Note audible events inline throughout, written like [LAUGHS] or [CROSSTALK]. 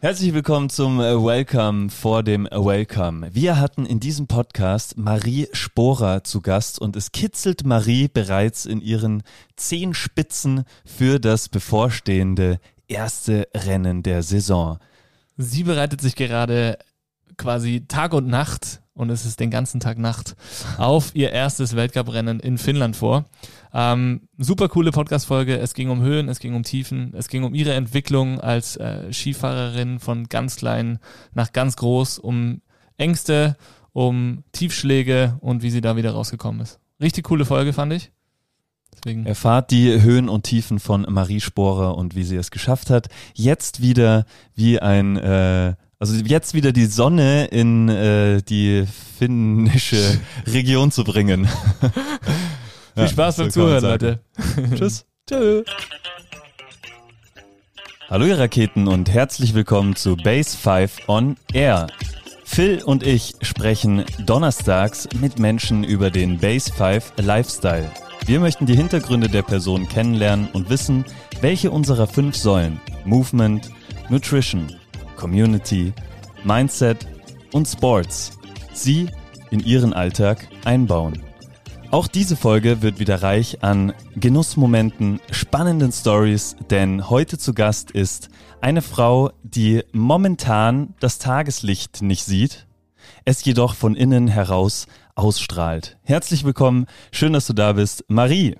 Herzlich willkommen zum äh, Welcome vor dem Welcome. Wir hatten in diesem Podcast Marie Sporer zu Gast und es kitzelt Marie bereits in ihren Zehenspitzen für das bevorstehende erste Rennen der Saison. Sie bereitet sich gerade quasi Tag und Nacht und es ist den ganzen Tag Nacht auf ihr erstes Weltcuprennen in Finnland vor. Ähm, super coole Podcast-Folge. Es ging um Höhen, es ging um Tiefen, es ging um ihre Entwicklung als äh, Skifahrerin von ganz klein nach ganz groß, um Ängste, um Tiefschläge und wie sie da wieder rausgekommen ist. Richtig coole Folge, fand ich. Deswegen. Erfahrt die Höhen und Tiefen von Marie Sporer und wie sie es geschafft hat, jetzt wieder wie ein äh, also jetzt wieder die Sonne in äh, die finnische [LAUGHS] Region zu bringen. [LAUGHS] Viel ja, Spaß beim Zuhören, Leute. [LAUGHS] Tschüss. Tschö. Hallo ihr Raketen und herzlich willkommen zu Base 5 on Air. Phil und ich sprechen donnerstags mit Menschen über den Base 5 Lifestyle. Wir möchten die Hintergründe der Person kennenlernen und wissen, welche unserer fünf Säulen Movement, Nutrition, Community, Mindset und Sports Sie in Ihren Alltag einbauen. Auch diese Folge wird wieder reich an Genussmomenten, spannenden Stories, denn heute zu Gast ist eine Frau, die momentan das Tageslicht nicht sieht, es jedoch von innen heraus ausstrahlt. Herzlich willkommen, schön, dass du da bist, Marie.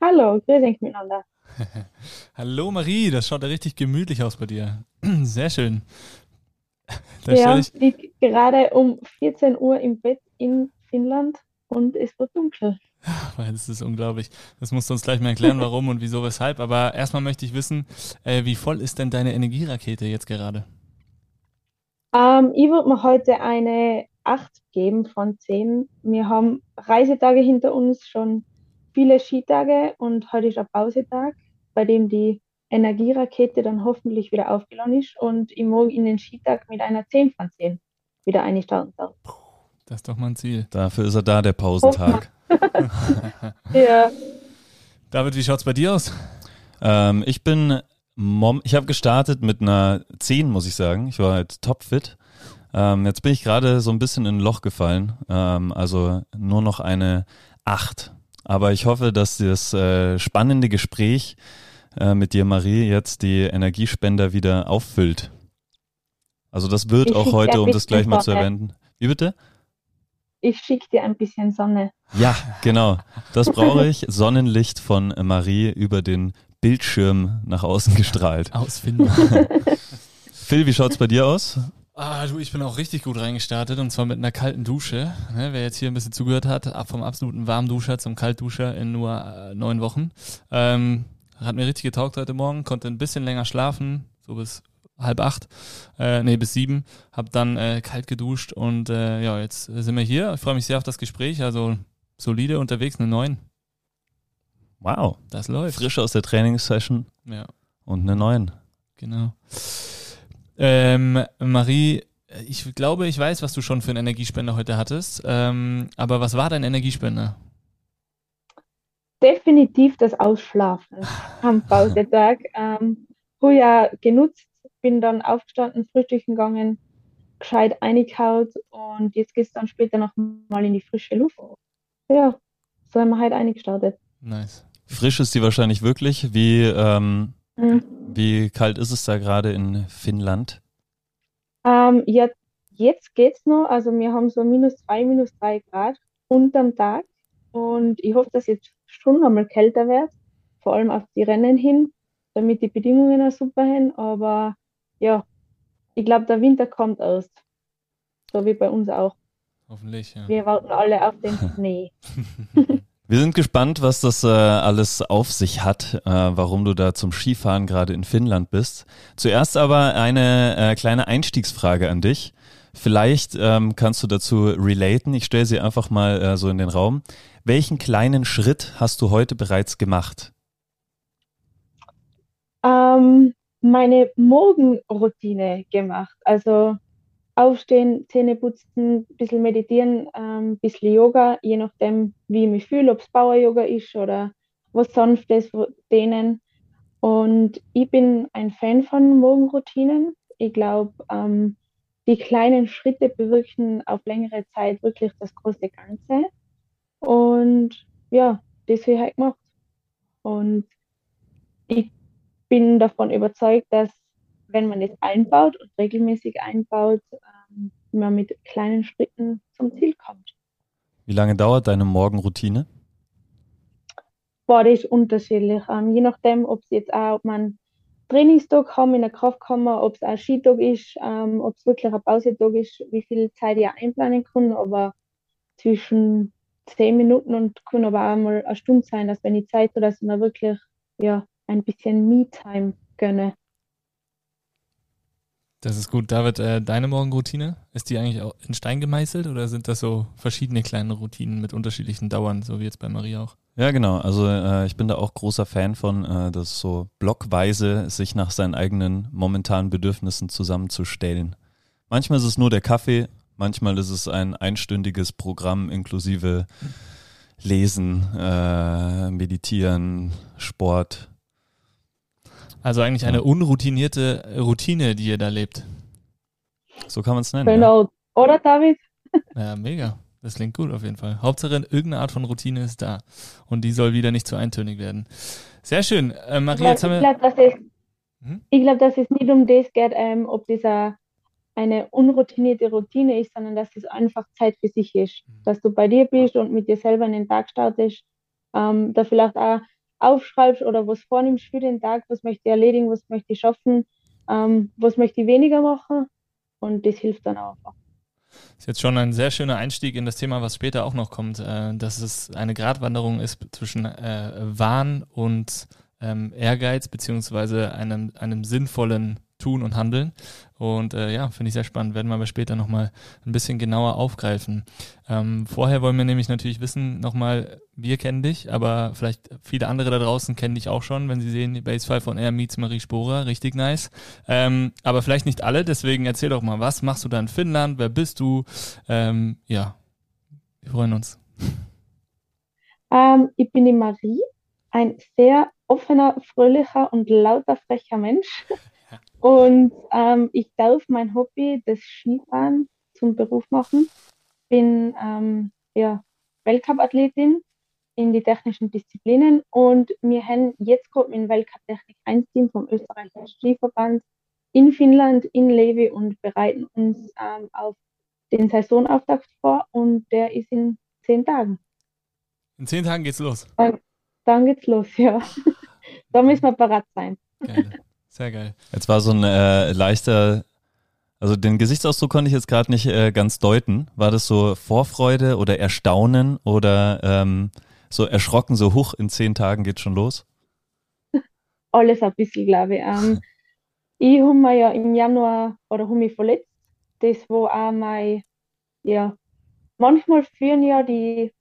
Hallo, grüß euch miteinander. [LAUGHS] Hallo Marie, das schaut ja richtig gemütlich aus bei dir. [CLEARS THROAT] Sehr schön. Da ja, ich liege gerade um 14 Uhr im Bett in Finnland und es wird dunkel. Das ist unglaublich. Das musst du uns gleich mal erklären, [LAUGHS] warum und wieso, weshalb. Aber erstmal möchte ich wissen, äh, wie voll ist denn deine Energierakete jetzt gerade? Ähm, ich würde mir heute eine 8 geben von 10. Wir haben Reisetage hinter uns, schon viele Skitage und heute ist ein Pausetag, bei dem die Energierakete dann hoffentlich wieder aufgeladen ist und ich morgen in den Skitag mit einer 10 von 10 wieder einstarten darf. Das ist doch mein Ziel. Dafür ist er da, der Pausentag. [LAUGHS] ja. [LAUGHS] David, wie schaut es bei dir aus? Ähm, ich bin, Mom ich habe gestartet mit einer 10, muss ich sagen. Ich war halt topfit. Ähm, jetzt bin ich gerade so ein bisschen in ein Loch gefallen. Ähm, also nur noch eine 8. Aber ich hoffe, dass das äh, spannende Gespräch äh, mit dir, Marie, jetzt die Energiespender wieder auffüllt. Also das wird ich auch heute, um das gleich mal zu erwähnen. Wie bitte? Ich schicke dir ein bisschen Sonne. Ja, genau. Das brauche ich. Sonnenlicht von Marie über den Bildschirm nach außen gestrahlt. Ausfinden. [LAUGHS] Phil, wie schaut es bei dir aus? Ah, du, ich bin auch richtig gut reingestartet und zwar mit einer kalten Dusche. Ne, wer jetzt hier ein bisschen zugehört hat, ab vom absoluten Warmduscher zum Kaltduscher in nur äh, neun Wochen. Ähm, hat mir richtig getaugt heute Morgen, konnte ein bisschen länger schlafen, so bis halb acht, äh, nee, bis sieben, hab dann äh, kalt geduscht und äh, ja, jetzt sind wir hier. Ich freue mich sehr auf das Gespräch, also solide unterwegs, eine neun. Wow. Das läuft. Frisch aus der Trainingssession. Ja. Und eine neun. Genau. Ähm, Marie, ich glaube, ich weiß, was du schon für einen Energiespender heute hattest. Ähm, aber was war dein Energiespender? Definitiv das Ausschlafen [LAUGHS] am Pausetag. Ähm, ja genutzt, bin dann aufgestanden, frühstücken gegangen, gescheit eingehaut und jetzt geht es dann später noch mal in die frische Luft. Ja, so haben wir halt eingestartet. Nice. Frisch ist die wahrscheinlich wirklich. Wie, ähm, Mhm. Wie kalt ist es da gerade in Finnland? Ähm, ja, jetzt geht's noch. Also wir haben so minus zwei, minus drei Grad unterm Tag. Und ich hoffe, dass jetzt schon einmal kälter wird, vor allem auf die Rennen hin, damit die Bedingungen auch super sind. Aber ja, ich glaube, der Winter kommt erst. So wie bei uns auch. Hoffentlich, ja. Wir warten alle auf den [LAUGHS] Schnee. [LAUGHS] Wir sind gespannt, was das äh, alles auf sich hat, äh, warum du da zum Skifahren gerade in Finnland bist. Zuerst aber eine äh, kleine Einstiegsfrage an dich. Vielleicht ähm, kannst du dazu relaten. Ich stelle sie einfach mal äh, so in den Raum. Welchen kleinen Schritt hast du heute bereits gemacht? Ähm, meine Morgenroutine gemacht. Also Aufstehen, Zähne putzen, ein bisschen meditieren, ein ähm, bisschen Yoga, je nachdem, wie ich mich fühle, ob es Power-Yoga ist oder was Sanftes, dehnen. Und ich bin ein Fan von Morgenroutinen. Ich glaube, ähm, die kleinen Schritte bewirken auf längere Zeit wirklich das große Ganze. Und ja, das habe ich halt gemacht. Und ich bin davon überzeugt, dass wenn man es einbaut und regelmäßig einbaut, ähm, man mit kleinen Schritten zum Ziel kommt. Wie lange dauert deine Morgenroutine? Boah, das ist unterschiedlich. Ähm, je nachdem, ob es jetzt auch, ob man Trainingstag haben in der Kraftkammer, ob es ein Skitag ist, ähm, ob es wirklich ein Pausetag ist, wie viel Zeit ich einplanen kann, aber zwischen zehn Minuten und kann aber auch mal eine Stunde sein, dass wenn ich Zeit habe, dass ich mir wirklich ja, ein bisschen Me-Time gönne. Das ist gut. David, äh, deine Morgenroutine, ist die eigentlich auch in Stein gemeißelt oder sind das so verschiedene kleine Routinen mit unterschiedlichen Dauern, so wie jetzt bei Marie auch? Ja, genau. Also äh, ich bin da auch großer Fan von, äh, das so blockweise sich nach seinen eigenen momentanen Bedürfnissen zusammenzustellen. Manchmal ist es nur der Kaffee, manchmal ist es ein einstündiges Programm inklusive Lesen, äh, Meditieren, Sport, also eigentlich eine unroutinierte Routine, die ihr da lebt. So kann man es nennen. Genau. Ja. Oder David? [LAUGHS] Ja, mega. Das klingt gut auf jeden Fall. Hauptsache irgendeine Art von Routine ist da. Und die soll wieder nicht zu eintönig werden. Sehr schön. Äh, Maria, jetzt haben wir. Ich glaube, dass, es, hm? glaub, dass es nicht um das geht, ähm, ob dieser eine unroutinierte Routine ist, sondern dass es einfach Zeit für sich ist. Mhm. Dass du bei dir bist und mit dir selber in den Tag startest. Ähm, da vielleicht auch aufschreibst oder was vornimmst für den Tag, was möchte ich erledigen, was möchte ich schaffen, ähm, was möchte ich weniger machen und das hilft dann auch. Das ist jetzt schon ein sehr schöner Einstieg in das Thema, was später auch noch kommt, äh, dass es eine Gratwanderung ist zwischen äh, Wahn und ähm, Ehrgeiz beziehungsweise einem, einem sinnvollen Tun und Handeln. Und äh, ja, finde ich sehr spannend. Werden wir aber später nochmal ein bisschen genauer aufgreifen. Ähm, vorher wollen wir nämlich natürlich wissen, nochmal, wir kennen dich, aber vielleicht viele andere da draußen kennen dich auch schon, wenn sie sehen, Base 5 von Air meets Marie Sporer, richtig nice. Ähm, aber vielleicht nicht alle, deswegen erzähl doch mal, was machst du da in Finnland? Wer bist du? Ähm, ja, wir freuen uns. Ähm, ich bin die Marie, ein sehr offener, fröhlicher und lauter, frecher Mensch. Und ähm, ich darf mein Hobby, das Skifahren, zum Beruf machen. Bin ähm, ja, Weltcup-Athletin in die technischen Disziplinen und wir haben jetzt gerade mit dem Weltcup Technik 1 Team vom österreichischen Skiverband in Finnland, in Levi und bereiten uns ähm, auf den Saisonauftakt vor und der ist in zehn Tagen. In zehn Tagen geht's los. Dann, dann geht's los, ja. [LAUGHS] da müssen wir parat sein. Geil. Sehr geil. Jetzt war so ein äh, leichter, also den Gesichtsausdruck konnte ich jetzt gerade nicht äh, ganz deuten. War das so Vorfreude oder Erstaunen oder ähm, so erschrocken, so hoch in zehn Tagen geht schon los? [LAUGHS] Alles ein bisschen, glaube ich. Ähm, ich habe mir ja im Januar oder habe mich verletzt. Das war auch mein, ja, manchmal führen ja die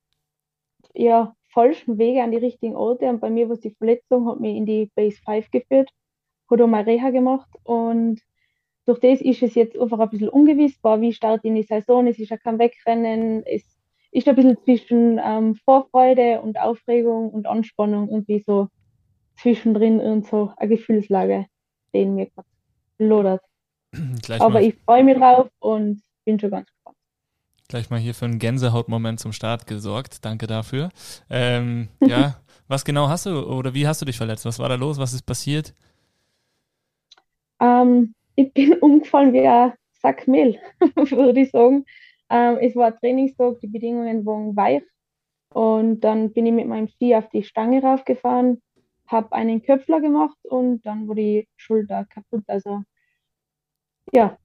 ja, falschen Wege an die richtigen Orte und bei mir war die Verletzung, hat mich in die Base 5 geführt hat auch mal Reha gemacht und durch das ist es jetzt einfach ein bisschen ungewiss, war, wie startet in die Saison, es ist ja kein Wegrennen, es ist ein bisschen zwischen ähm, Vorfreude und Aufregung und Anspannung irgendwie so zwischendrin und so eine Gefühlslage, die in mir gerade lodert. [CLEARS THROAT] Aber ich freue mich drauf und bin schon ganz gespannt. Gleich mal hier für einen Gänsehautmoment zum Start gesorgt. Danke dafür. Ähm, [LAUGHS] ja, was genau hast du oder wie hast du dich verletzt? Was war da los? Was ist passiert? Ähm, ich bin [LAUGHS] umgefallen wie ein Sack Mehl, [LAUGHS] würde ich sagen. Ähm, es war ein Trainingstag, die Bedingungen waren weich. Und dann bin ich mit meinem Ski auf die Stange raufgefahren, habe einen Köpfler gemacht und dann wurde die Schulter kaputt. Also ja,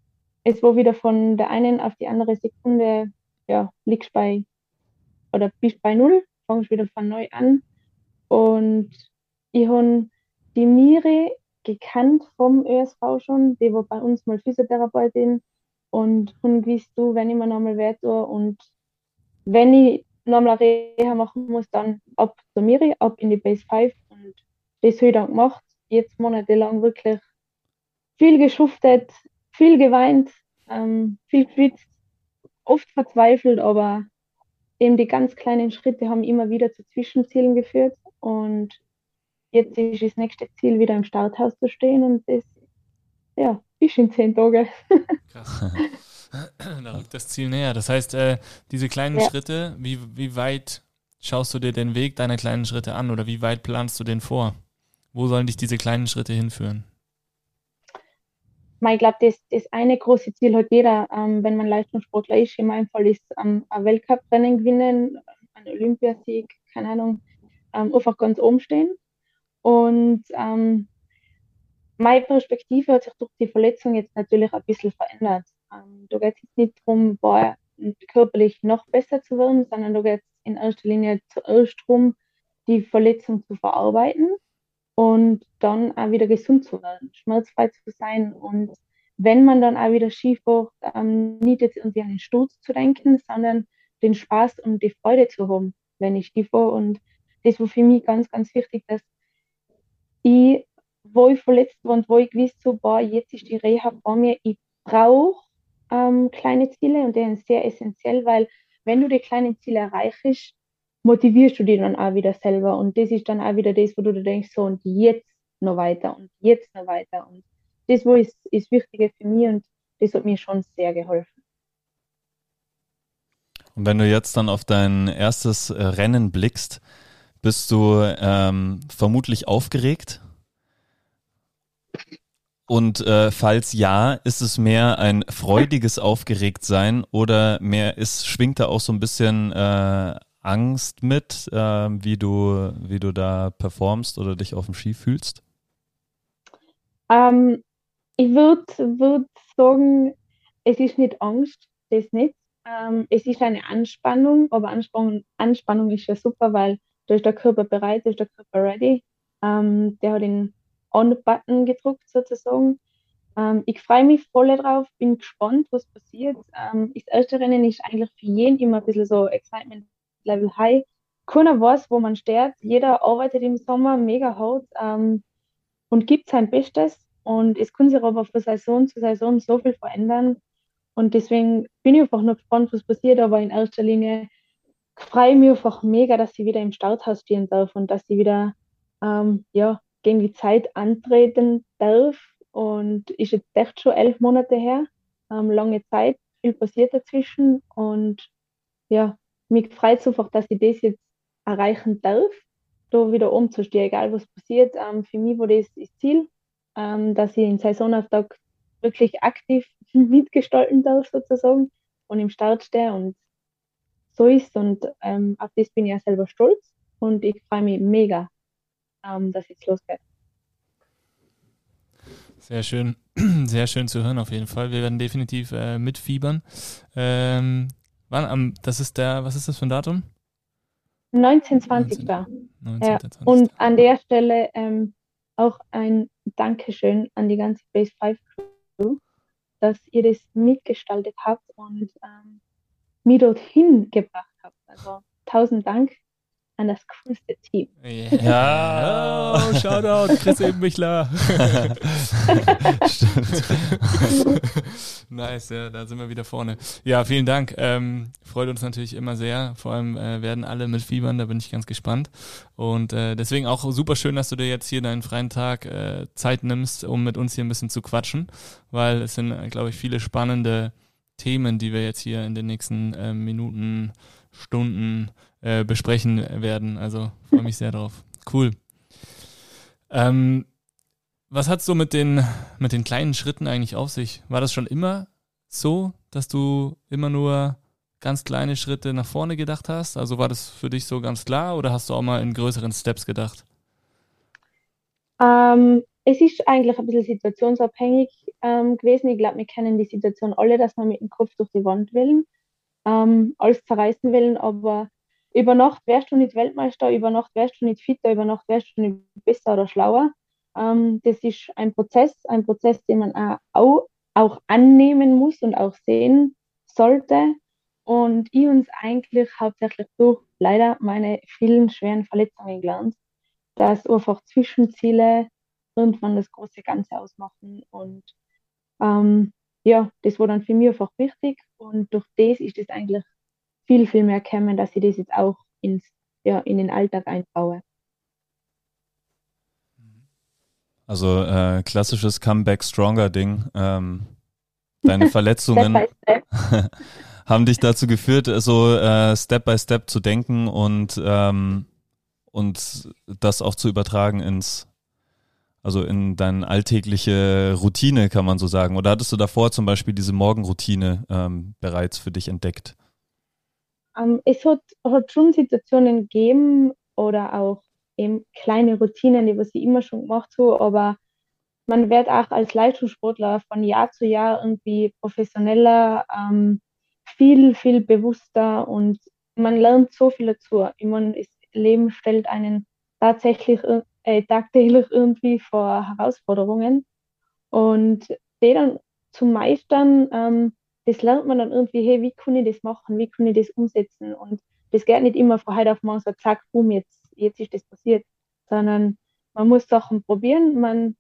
es war wieder von der einen auf die andere Sekunde, ja, liegst bei oder bist bei Null, fangst wieder von neu an. Und ich habe die Niere gekannt vom ÖSV schon. Die war bei uns mal Physiotherapeutin und und gewusst du, wenn ich mir nochmal weh und wenn ich nochmal Reha machen muss, dann ab zur Miri, ab in die Base 5 und das habe ich dann gemacht. Jetzt monatelang wirklich viel geschuftet, viel geweint, ähm, viel geschwitzt, oft verzweifelt, aber eben die ganz kleinen Schritte haben immer wieder zu Zwischenzielen geführt und jetzt ist das nächste Ziel, wieder im Starthaus zu stehen und das ja, ist in zehn Tagen. Krass. [LAUGHS] da rückt das Ziel näher. Das heißt, äh, diese kleinen ja. Schritte, wie, wie weit schaust du dir den Weg deiner kleinen Schritte an oder wie weit planst du den vor? Wo sollen dich diese kleinen Schritte hinführen? Ich glaube, das, das eine große Ziel hat jeder, ähm, wenn man Leistungssportler ist. In meinem Fall ist ähm, ein Weltcuprennen gewinnen, ein Olympiasieg, keine Ahnung, ähm, einfach ganz oben stehen. Und ähm, meine Perspektive hat sich durch die Verletzung jetzt natürlich ein bisschen verändert. Ähm, da geht es jetzt nicht darum, körperlich noch besser zu werden, sondern da geht es in erster Linie zuerst darum, die Verletzung zu verarbeiten und dann auch wieder gesund zu werden, schmerzfrei zu sein und wenn man dann auch wieder Ski fährt, ähm, nicht jetzt irgendwie an den Sturz zu denken, sondern den Spaß und die Freude zu haben, wenn ich Ski fahre. Und das war für mich ganz, ganz wichtig, dass ich wo ich verletzt war und wo ich gewusst so, boah, jetzt ist die Reha vor mir, ich brauche ähm, kleine Ziele und die sind sehr essentiell, weil wenn du die kleinen Ziele erreichst, motivierst du dich dann auch wieder selber. Und das ist dann auch wieder das, wo du denkst, so und jetzt noch weiter und jetzt noch weiter. Und das wo ist, ist Wichtige für mich und das hat mir schon sehr geholfen. Und wenn du jetzt dann auf dein erstes äh, Rennen blickst, bist du ähm, vermutlich aufgeregt und äh, falls ja, ist es mehr ein freudiges Aufgeregtsein oder mehr ist, schwingt da auch so ein bisschen äh, Angst mit, äh, wie du, wie du da performst oder dich auf dem Ski fühlst? Ähm, ich würde würd sagen, es ist nicht Angst, das nicht. Ähm, es ist eine Anspannung, aber Anspannung, Anspannung ist ja super, weil da ist der Körper bereit, da ist der Körper ready. Ähm, der hat den On-Button gedruckt sozusagen. Ähm, ich freue mich voll drauf, bin gespannt, was passiert. Ähm, das erste Rennen ist eigentlich für jeden immer ein bisschen so Excitement Level High. Keiner weiß, wo man steht. Jeder arbeitet im Sommer mega hart ähm, und gibt sein Bestes. Und es kann sich aber von Saison zu Saison so viel verändern. Und deswegen bin ich einfach noch gespannt, was passiert. Aber in erster Linie freue ich mich einfach mega, dass sie wieder im Starthaus stehen darf und dass sie wieder ähm, ja, gegen die Zeit antreten darf. Und ist jetzt echt schon elf Monate her, ähm, lange Zeit, viel passiert dazwischen. Und ja, mich freut es einfach, dass ich das jetzt erreichen darf, da wieder umzustehen, egal was passiert. Ähm, für mich war das das Ziel, ähm, dass ich in Saisonauftakt wirklich aktiv [LAUGHS] mitgestalten darf, sozusagen, und im Start stehe und so ist. Und ähm, auf das bin ich ja selber stolz und ich freue mich mega, ähm, dass jetzt losgeht. Sehr schön, [CLEARS THROAT] sehr schön zu hören auf jeden Fall. Wir werden definitiv äh, mitfiebern. Ähm, wann am, das ist der, was ist das für ein Datum? 1920 da. Ja. Und an der Stelle ähm, auch ein Dankeschön an die ganze Base 5 Crew, dass ihr das mitgestaltet habt und ähm, mich dorthin gebracht habt. Also tausend Dank an das coolste Team. Ja, [LAUGHS] oh, Shoutout, Chris Ebenbichler. [LAUGHS] Stimmt. [LAUGHS] nice, ja, da sind wir wieder vorne. Ja, vielen Dank. Ähm, freut uns natürlich immer sehr. Vor allem äh, werden alle mit Fiebern, da bin ich ganz gespannt. Und äh, deswegen auch super schön, dass du dir jetzt hier deinen freien Tag äh, Zeit nimmst, um mit uns hier ein bisschen zu quatschen, weil es sind, äh, glaube ich, viele spannende Themen, die wir jetzt hier in den nächsten äh, Minuten, Stunden äh, besprechen werden. Also freue mich sehr drauf. Cool. Ähm, was hat so mit den, mit den kleinen Schritten eigentlich auf sich? War das schon immer so, dass du immer nur ganz kleine Schritte nach vorne gedacht hast? Also war das für dich so ganz klar oder hast du auch mal in größeren Steps gedacht? Ähm, es ist eigentlich ein bisschen situationsabhängig ähm, gewesen. Ich glaube, wir kennen die Situation alle, dass wir mit dem Kopf durch die Wand will, ähm, alles zerreißen will, aber über Nacht wärst du nicht Weltmeister, über Nacht wärst du nicht fitter, über Nacht wärst du nicht besser oder schlauer. Ähm, das ist ein Prozess, ein Prozess, den man auch, auch annehmen muss und auch sehen sollte. Und ich uns eigentlich hauptsächlich durch leider meine vielen schweren Verletzungen gelernt, dass einfach Zwischenziele irgendwann das große Ganze ausmachen. Und ähm, ja, das war dann für mich einfach wichtig. Und durch das ist es eigentlich viel, viel mehr kämen, dass ich das jetzt auch ins, ja, in den Alltag einbaue. Also äh, klassisches Comeback Stronger Ding. Ähm, deine [LAUGHS] Verletzungen step step. [LAUGHS] haben dich dazu geführt, so äh, Step by Step zu denken und ähm, und das auch zu übertragen ins also in deine alltägliche Routine, kann man so sagen. Oder hattest du davor zum Beispiel diese Morgenroutine ähm, bereits für dich entdeckt? Um, ähm, es hat, hat schon Situationen gegeben oder auch eben kleine Routinen, die was ich immer schon gemacht habe, aber man wird auch als Leistungssportler von Jahr zu Jahr irgendwie professioneller, ähm, viel, viel bewusster und man lernt so viel dazu. Ich meine, das Leben stellt einen tatsächlich äh, tagtäglich irgendwie vor Herausforderungen. Und die dann zu meistern, ähm, das lernt man dann irgendwie, hey, wie kann ich das machen, wie kann ich das umsetzen? Und das geht nicht immer von heute auf morgen so, zack, boom, jetzt, jetzt ist das passiert, sondern man muss Sachen probieren, man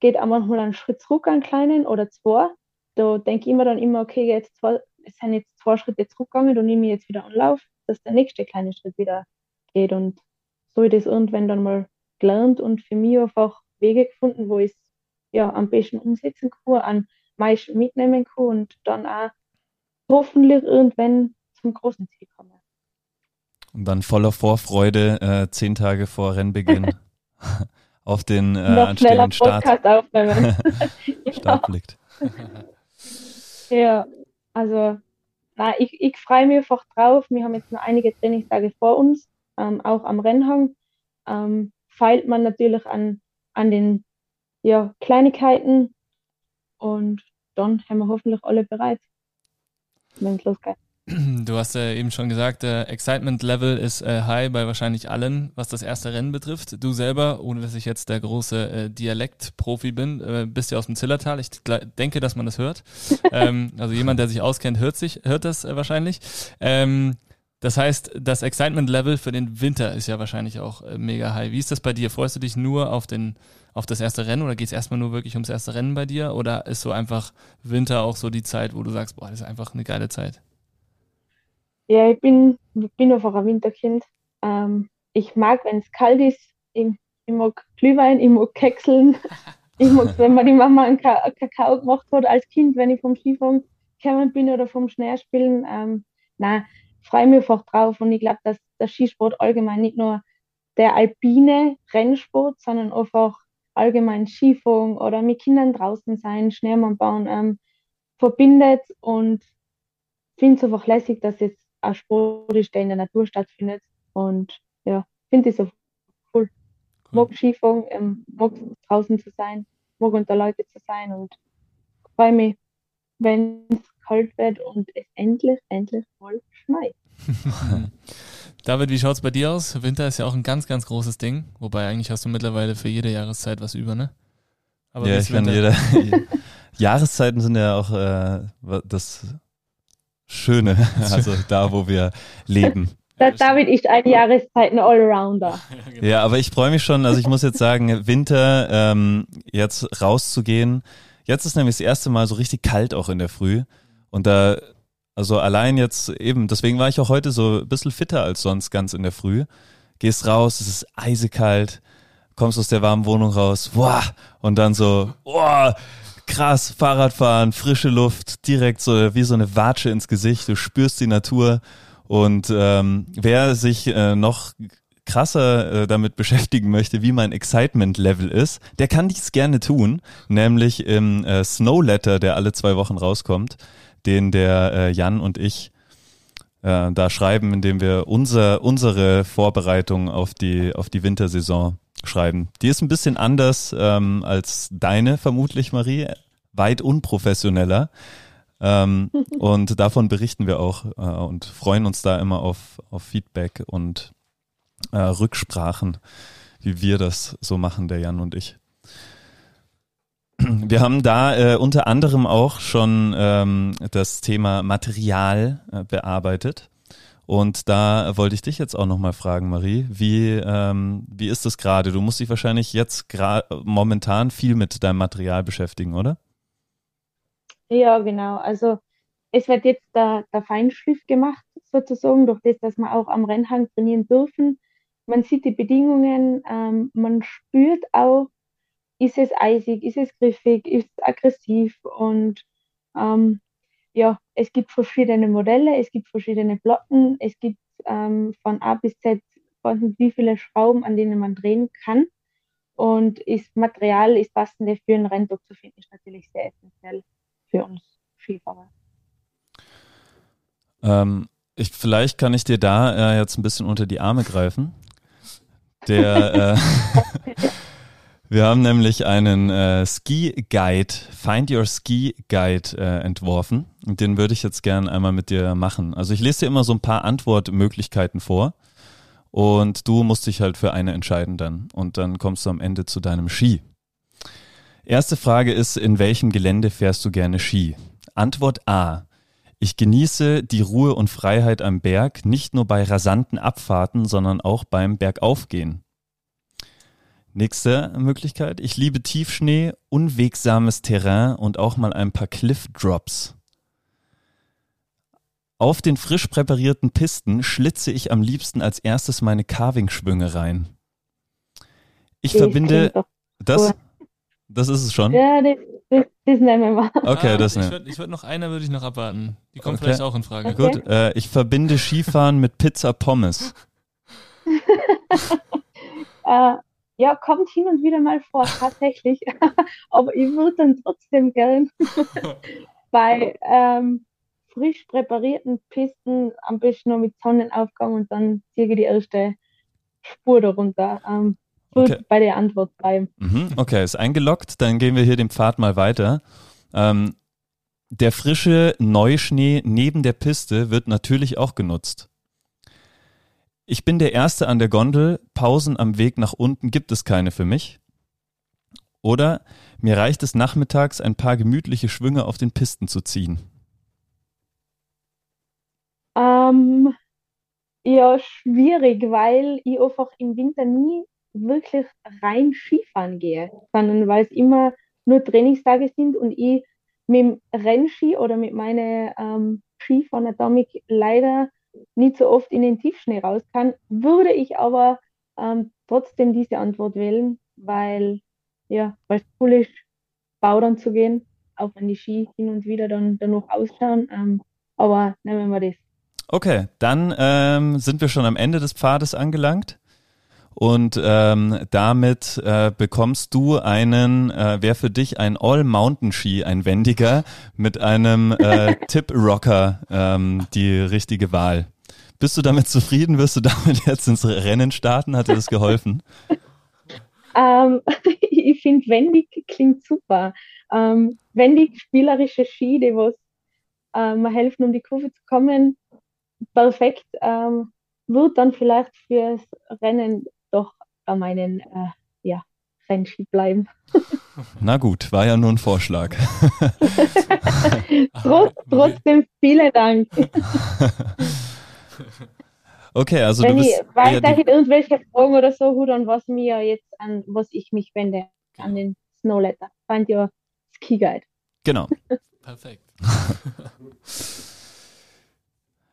geht auch manchmal einen Schritt zurück, einen kleinen oder zwei. Da denke ich immer dann immer, okay, jetzt zwei, es sind jetzt zwei Schritte zurückgegangen, da nehme ich jetzt wieder Anlauf, dass der nächste kleine Schritt wieder geht. Und so ich das irgendwann dann mal gelernt und für mich einfach Wege gefunden, wo ich es ja, am besten umsetzen kann, am meisten mitnehmen kann und dann auch hoffentlich irgendwann zum großen Ziel kommen. Und dann voller Vorfreude äh, zehn Tage vor Rennbeginn [LAUGHS] auf den äh, anstehenden Start, [LAUGHS] Start blickt. [LAUGHS] ja, also na, ich, ich freue mich einfach drauf. Wir haben jetzt noch einige Trainingstage vor uns, ähm, auch am Rennhang. Ähm, feilt man natürlich an, an den ja, Kleinigkeiten und dann haben wir hoffentlich alle bereit, wenn es losgeht. [CLEARS THROAT] Du hast ja eben schon gesagt, der Excitement Level ist äh, high bei wahrscheinlich allen, was das erste Rennen betrifft. Du selber, ohne dass ich jetzt der große äh, Dialektprofi bin, äh, bist ja aus dem Zillertal. Ich denke, dass man das hört. [LAUGHS] ähm, also jemand, der sich auskennt, hört sich, hört das äh, wahrscheinlich. Ähm, das heißt, das Excitement-Level für den Winter ist ja wahrscheinlich auch äh, mega high. Wie ist das bei dir? Freust du dich nur auf, den, auf das erste Rennen oder geht es erstmal nur wirklich ums erste Rennen bei dir? Oder ist so einfach Winter auch so die Zeit, wo du sagst, boah, das ist einfach eine geile Zeit? Ja, ich bin, ich bin einfach ein Winterkind. Ähm, ich mag, wenn es kalt ist. Ich, ich, mag Glühwein, ich mag Kekseln. [LAUGHS] ich mag, wenn man die Mama einen Kakao gemacht hat als Kind, wenn ich vom Skifahren gekommen bin oder vom Schneespielen. Ähm, nein, freue mich einfach drauf und ich glaube, dass der Skisport allgemein nicht nur der alpine Rennsport, sondern einfach allgemein Skifahren oder mit Kindern draußen sein, Schneemann bauen, ähm, verbindet und finde es einfach lässig, dass jetzt ein Sport ist, der in der Natur stattfindet und ja, finde ich so cool. cool. Mag Skifahren, ähm, mag draußen zu sein, mag unter Leute zu sein und freue mich, wenn es kalt wird und es endlich, endlich mal schneit. [LAUGHS] David, wie schaut es bei dir aus? Winter ist ja auch ein ganz, ganz großes Ding. Wobei eigentlich hast du mittlerweile für jede Jahreszeit was über, ne? Aber ja, ich kann jede. [LAUGHS] Jahreszeiten sind ja auch äh, das Schöne, [LAUGHS] also da, wo wir leben. David ist ein Jahreszeiten Allrounder. Ja, aber ich freue mich schon. Also ich muss jetzt sagen, Winter ähm, jetzt rauszugehen. Jetzt ist nämlich das erste Mal so richtig kalt auch in der Früh. Und da also allein jetzt eben, deswegen war ich auch heute so ein bisschen fitter als sonst ganz in der Früh. Gehst raus, es ist eisekalt, kommst aus der warmen Wohnung raus, boah, und dann so, boah, krass, Fahrradfahren, frische Luft, direkt so wie so eine Watsche ins Gesicht, du spürst die Natur. Und ähm, wer sich äh, noch krasser äh, damit beschäftigen möchte, wie mein Excitement-Level ist, der kann dies gerne tun, nämlich im äh, Snow Letter, der alle zwei Wochen rauskommt den der äh, Jan und ich äh, da schreiben, indem wir unser, unsere Vorbereitung auf die, auf die Wintersaison schreiben. Die ist ein bisschen anders ähm, als deine, vermutlich, Marie. Weit unprofessioneller. Ähm, [LAUGHS] und davon berichten wir auch äh, und freuen uns da immer auf, auf Feedback und äh, Rücksprachen, wie wir das so machen, der Jan und ich. Wir haben da äh, unter anderem auch schon ähm, das Thema Material äh, bearbeitet. Und da wollte ich dich jetzt auch nochmal fragen, Marie, wie, ähm, wie ist das gerade? Du musst dich wahrscheinlich jetzt momentan viel mit deinem Material beschäftigen, oder? Ja, genau. Also es wird jetzt der, der Feinschliff gemacht, sozusagen, durch das, dass wir auch am Rennhang trainieren dürfen. Man sieht die Bedingungen, ähm, man spürt auch, ist es eisig, ist es griffig, ist es aggressiv und ähm, ja, es gibt verschiedene Modelle, es gibt verschiedene Platten, es gibt ähm, von A bis Z, wie viele Schrauben, an denen man drehen kann. Und ist Material, ist passende für einen Renntag zu finden, ist natürlich sehr essentiell für uns Skifahrer. Ähm, ich, vielleicht kann ich dir da äh, jetzt ein bisschen unter die Arme greifen. Der, äh, [LAUGHS] [LAUGHS] wir haben nämlich einen äh, Ski Guide, Find Your Ski Guide äh, entworfen. Und den würde ich jetzt gerne einmal mit dir machen. Also ich lese dir immer so ein paar Antwortmöglichkeiten vor. Und du musst dich halt für eine entscheiden dann. Und dann kommst du am Ende zu deinem Ski. Erste Frage ist, in welchem Gelände fährst du gerne Ski? Antwort A. Ich genieße die Ruhe und Freiheit am Berg, nicht nur bei rasanten Abfahrten, sondern auch beim Bergaufgehen. Nächste Möglichkeit. Ich liebe Tiefschnee, unwegsames Terrain und auch mal ein paar Cliff Drops. Auf den frisch präparierten Pisten schlitze ich am liebsten als erstes meine Carving-Schwünge rein. Ich das verbinde das. Das ist es schon. Ja, [LAUGHS] das, das, das nehmen wir mal. Okay, das ah, nehmen Ich würde noch eine würde ich noch abwarten. Die kommt okay. vielleicht auch in Frage. Okay. Gut, äh, ich verbinde Skifahren mit Pizza Pommes. [LAUGHS] äh, ja, kommt hin und wieder mal vor, tatsächlich. [LAUGHS] Aber ich würde dann trotzdem gern [LAUGHS] bei ähm, frisch präparierten Pisten am besten noch mit Sonnenaufgang und dann ziehe ich die erste Spur darunter. Ähm, okay. bei der Antwort bleiben. Mhm, okay, ist eingeloggt. Dann gehen wir hier den Pfad mal weiter. Ähm, der frische Neuschnee neben der Piste wird natürlich auch genutzt. Ich bin der Erste an der Gondel. Pausen am Weg nach unten gibt es keine für mich. Oder mir reicht es nachmittags, ein paar gemütliche Schwünge auf den Pisten zu ziehen. Ähm, ja, schwierig, weil ich einfach im Winter nie wirklich rein Skifahren gehe, sondern weil es immer nur Trainingstage sind und ich mit dem Rennski oder mit meiner ähm, Skifahranatomik leider nicht so oft in den Tiefschnee raus kann, würde ich aber ähm, trotzdem diese Antwort wählen, weil ja, es cool ist, Baudern zu gehen, auch wenn die Ski hin und wieder dann, noch ausschauen. Ähm, aber nehmen wir das. Okay, dann ähm, sind wir schon am Ende des Pfades angelangt. Und ähm, damit äh, bekommst du einen, äh, wer für dich ein All-Mountain-Ski, ein wendiger, mit einem äh, [LAUGHS] Tip-Rocker ähm, die richtige Wahl. Bist du damit zufrieden? Wirst du damit jetzt ins Rennen starten? Hat dir das geholfen? [LAUGHS] Ähm, [LAUGHS] ich finde, wendig klingt super. Ähm, wendig spielerische Ski, die was ähm, helfen, um die Kurve zu kommen, perfekt. Ähm, wird dann vielleicht fürs Rennen doch bei meinen äh, ja, Rennski bleiben. [LAUGHS] Na gut, war ja nur ein Vorschlag. [LAUGHS] Trotz, trotzdem vielen Dank. [LAUGHS] Okay, also Wenn du bist. ich weiterhin ja, irgendwelche Fragen oder so dann was mir jetzt an was ich mich wende, an den Snowletter. Find your Ski Guide. Genau. Perfekt.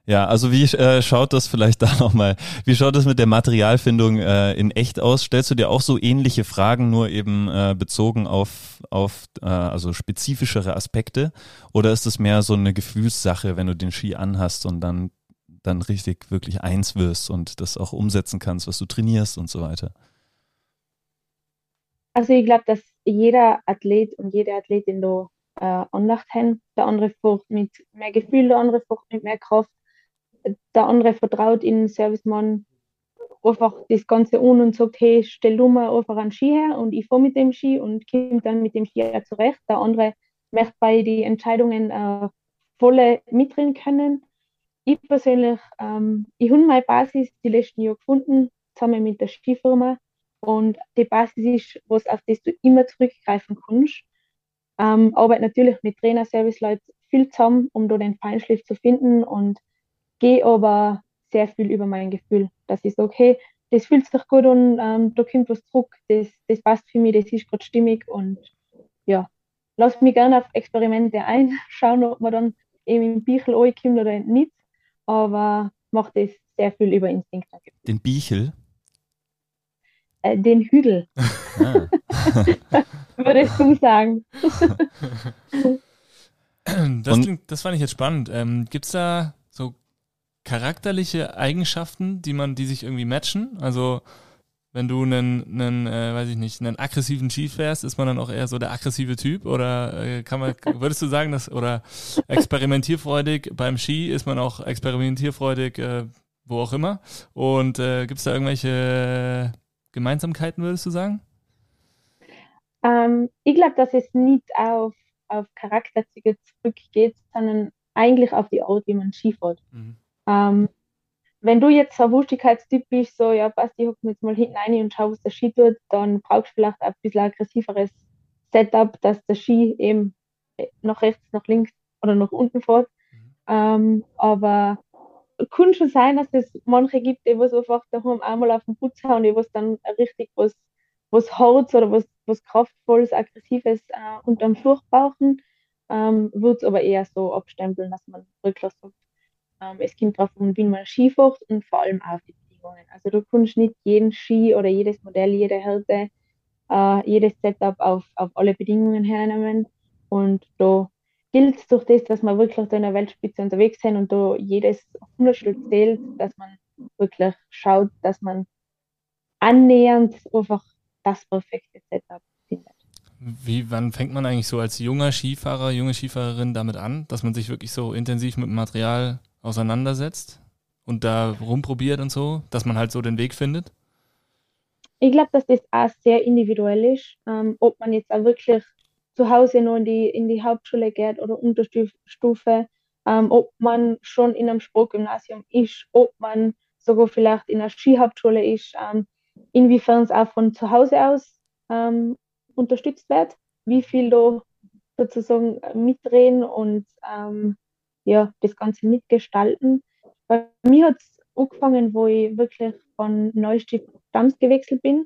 Ja, also wie äh, schaut das vielleicht [LAUGHS] da nochmal, wie schaut das mit der Materialfindung äh, in echt aus? Stellst du dir auch so ähnliche Fragen, nur eben äh, bezogen auf, auf äh, also spezifischere Aspekte? Oder ist es mehr so eine Gefühlssache, wenn du den Ski anhast und dann, dann richtig wirklich eins wirst und das auch umsetzen kannst, was du trainierst und so weiter? Also ich glaube, dass jeder Athlet und jede Athletin da äh, Andacht haben. Der andere fährt mit mehr Gefühl, der andere fährt mit mehr Kraft der andere vertraut in Servicemann einfach das Ganze an und sagt, hey, stell du mal einfach einen Ski her und ich fahre mit dem Ski und komme dann mit dem Ski zurecht. Der andere möchte bei den Entscheidungen äh, voll mitreden können. Ich persönlich, ähm, ich habe meine Basis die letzten Jahre gefunden, zusammen mit der Skifirma. Und die Basis ist, was, auf das du immer zurückgreifen kannst. Ähm, arbeite natürlich mit Trainer, Serviceleuten viel zusammen, um da den Feinschliff zu finden und gehe aber sehr viel über mein Gefühl, dass ich sage, hey, das fühlt sich gut an, ähm, da kommt was zurück, das, das passt für mich, das ist gerade stimmig und ja, lass mich gerne auf Experimente ein, [LAUGHS] schauen, ob man dann eben im Bichel ankommt oder nicht, aber macht das sehr viel über Instinkt. Den Bichel? äh, den Hügel. [LAUGHS] Ah. [LAUGHS] Würdest du sagen? Das, klingt, das fand ich jetzt spannend. Ähm, Gibt es da so charakterliche Eigenschaften, die man, die sich irgendwie matchen? Also wenn du einen, einen äh, weiß ich nicht, einen aggressiven Ski fährst, ist man dann auch eher so der aggressive Typ? Oder äh, kann man, [LAUGHS] würdest du sagen, dass, oder experimentierfreudig beim Ski ist man auch experimentierfreudig, äh, wo auch immer? Und äh, gibt es da irgendwelche Gemeinsamkeiten, würdest du sagen? Ähm, ich glaube, dass es nicht auf, auf Charakterzüge zurückgeht, sondern eigentlich auf die Art, wie man Ski fährt. Mhm. Ähm, wenn du jetzt ein Wurstigkeitstyp bist, so, ja, passt, ich hocke jetzt mal hinten rein und schau, was der Ski tut, dann brauchst du vielleicht ein bisschen aggressiveres Setup, dass der Ski eben nach rechts, nach links oder nach unten fährt. Mhm. Ähm, aber kann schon sein, dass es manche gibt, die was einfach daheim einmal auf den Putz hauen, die was dann richtig was, was Harz oder was, was Kraftvolles, Aggressives äh, unterm Fluch brauchen. Ähm, Würde es aber eher so abstempeln, dass man wirklich sagt, ähm, es kommt darauf an, wie man Ski und vor allem auf die Bedingungen. Also du kannst nicht jeden Ski oder jedes Modell, jede Härte, äh, jedes Setup auf, auf alle Bedingungen hernehmen. Und da gilt es durch das, dass wir wirklich in der Weltspitze unterwegs sind und da jedes Hundertstel zählt, dass man wirklich schaut, dass man annähernd einfach das perfekte Setup findet. Wie, wann fängt man eigentlich so als junger Skifahrer, junge Skifahrerin damit an, dass man sich wirklich so intensiv mit dem Material auseinandersetzt und da rumprobiert und so, dass man halt so den Weg findet? Ich glaube, dass das auch sehr individuell ist, ähm, ob man jetzt auch wirklich zu Hause noch in die, in die Hauptschule geht oder Unterstufe, ähm, ob man schon in einem Sportgymnasium ist, ob man sogar vielleicht in einer Skihauptschule ist, ähm, inwiefern es auch von zu Hause aus ähm, unterstützt wird, wie viel da sozusagen mitreden und ähm, ja, das Ganze mitgestalten. Bei mir hat es angefangen, wo ich wirklich von Neustift Dams gewechselt bin,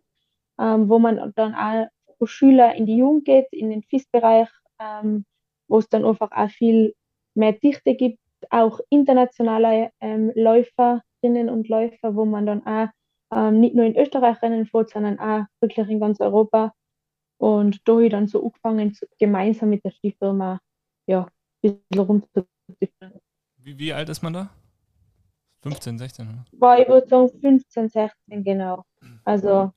ähm, wo man dann auch Schüler in die Jugend geht, in den FIS-Bereich, ähm, wo es dann einfach auch viel mehr Dichte gibt, auch internationale ähm, Läuferinnen und Läufer, wo man dann auch ähm, nicht nur in Österreich rennen fährt, sondern auch wirklich in ganz Europa. Und da habe ich dann so angefangen, gemeinsam mit der Skifirma ja, ein bisschen rumzugehen wie, wie alt ist man da? 15, 16, oder? War, ich würde sagen 15, 16, genau. Also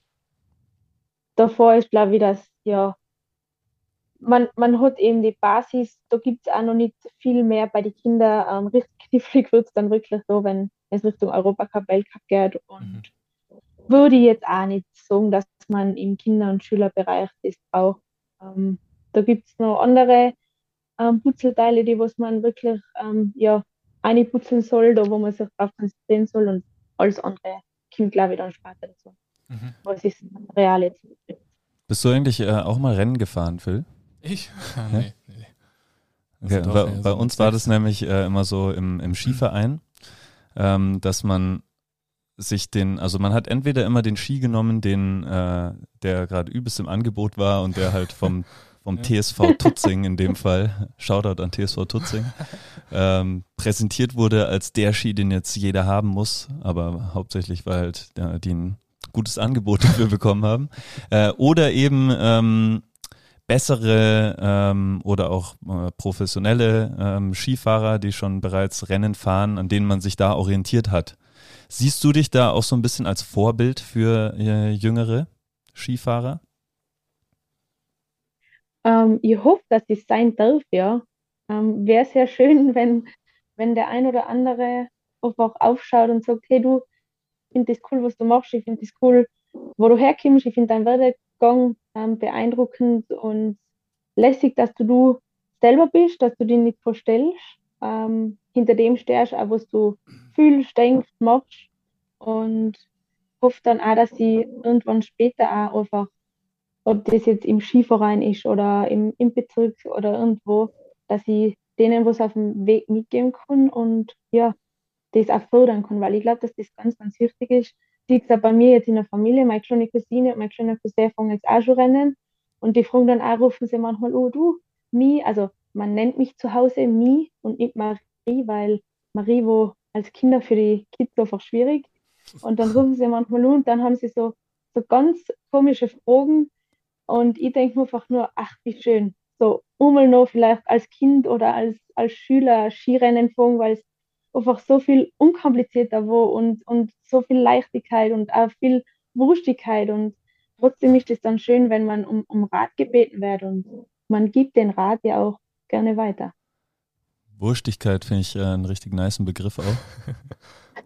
davor ist, glaube ich, das, ja, man, man hat eben die Basis, da gibt es auch noch nicht viel mehr bei den Kindern. Ähm, richtig knifflig wird es dann wirklich so, wenn es Richtung Europacup, Weltcup geht. Und mhm. würde ich jetzt auch nicht sagen, dass man im Kinder- und Schülerbereich das braucht. Ähm, da gibt es noch andere ähm, Putzelteile, die was man wirklich ähm, ja, einputzeln soll, da wo man sich darauf konzentrieren soll und alles andere kommt, glaube ich, dann später dazu. Mhm. Was ist real jetzt? Bist du eigentlich äh, auch mal Rennen gefahren, Phil? Ich? [LAUGHS] Ah, nee, nee. Okay, bei, bei so uns war das nämlich äh, immer so im, im Skiverein, ähm, dass man sich den, also man hat entweder immer den Ski genommen, den, äh, der gerade übelst im Angebot war und der halt vom [LAUGHS] vom ja. TSV Tutzing in dem Fall, Shoutout an TSV Tutzing, ähm, präsentiert wurde als der Ski, den jetzt jeder haben muss, aber hauptsächlich, weil halt ja, die ein gutes Angebot dafür bekommen haben. Äh, oder eben ähm, bessere ähm, oder auch äh, professionelle ähm, Skifahrer, die schon bereits Rennen fahren, an denen man sich da orientiert hat. Siehst du dich da auch so ein bisschen als Vorbild für äh, jüngere Skifahrer? Ähm, ich hoffe, dass ich sein darf, ja. Ähm, Wäre sehr schön, [LAUGHS] wenn, wenn der ein oder andere einfach aufschaut und sagt, hey du, ich finde das cool, was du machst, ich finde das cool, wo du herkommst, ich finde deinen Werdegang ähm, beeindruckend und lässig, dass du du selber bist, dass du dich nicht verstellst, ähm, hinter dem stehst, auch was du fühlst, denkst, machst und hoffe dann auch, dass ich irgendwann später auch einfach ob das jetzt im Skiverein ist oder im, im Bezirk oder irgendwo, dass ich denen was auf dem Weg mitgeben kann und ja, das auch fördern kann, weil ich glaube, dass das ganz, ganz wichtig ist. Wie gesagt, bei mir jetzt in der Familie, meine kleine Cousine und mein kleiner Cousin fangen jetzt auch schon rennen und die fragen dann auch, rufen sie manchmal, oh du, Mi, also man nennt mich zu Hause Mi und nicht Marie, weil Marie wo als Kinder für die Kids einfach schwierig und dann rufen sie manchmal und dann haben sie so, so ganz komische Fragen. Und ich denke mir einfach nur, ach, wie schön. So, einmal noch vielleicht als Kind oder als, als Schüler Skirennen fahren, weil es einfach so viel unkomplizierter war und, und so viel Leichtigkeit und auch viel Wurstigkeit. Und trotzdem ist es dann schön, wenn man um, um Rat gebeten wird und man gibt den Rat ja auch gerne weiter. Wurstigkeit finde ich äh, einen richtig niceen Begriff auch.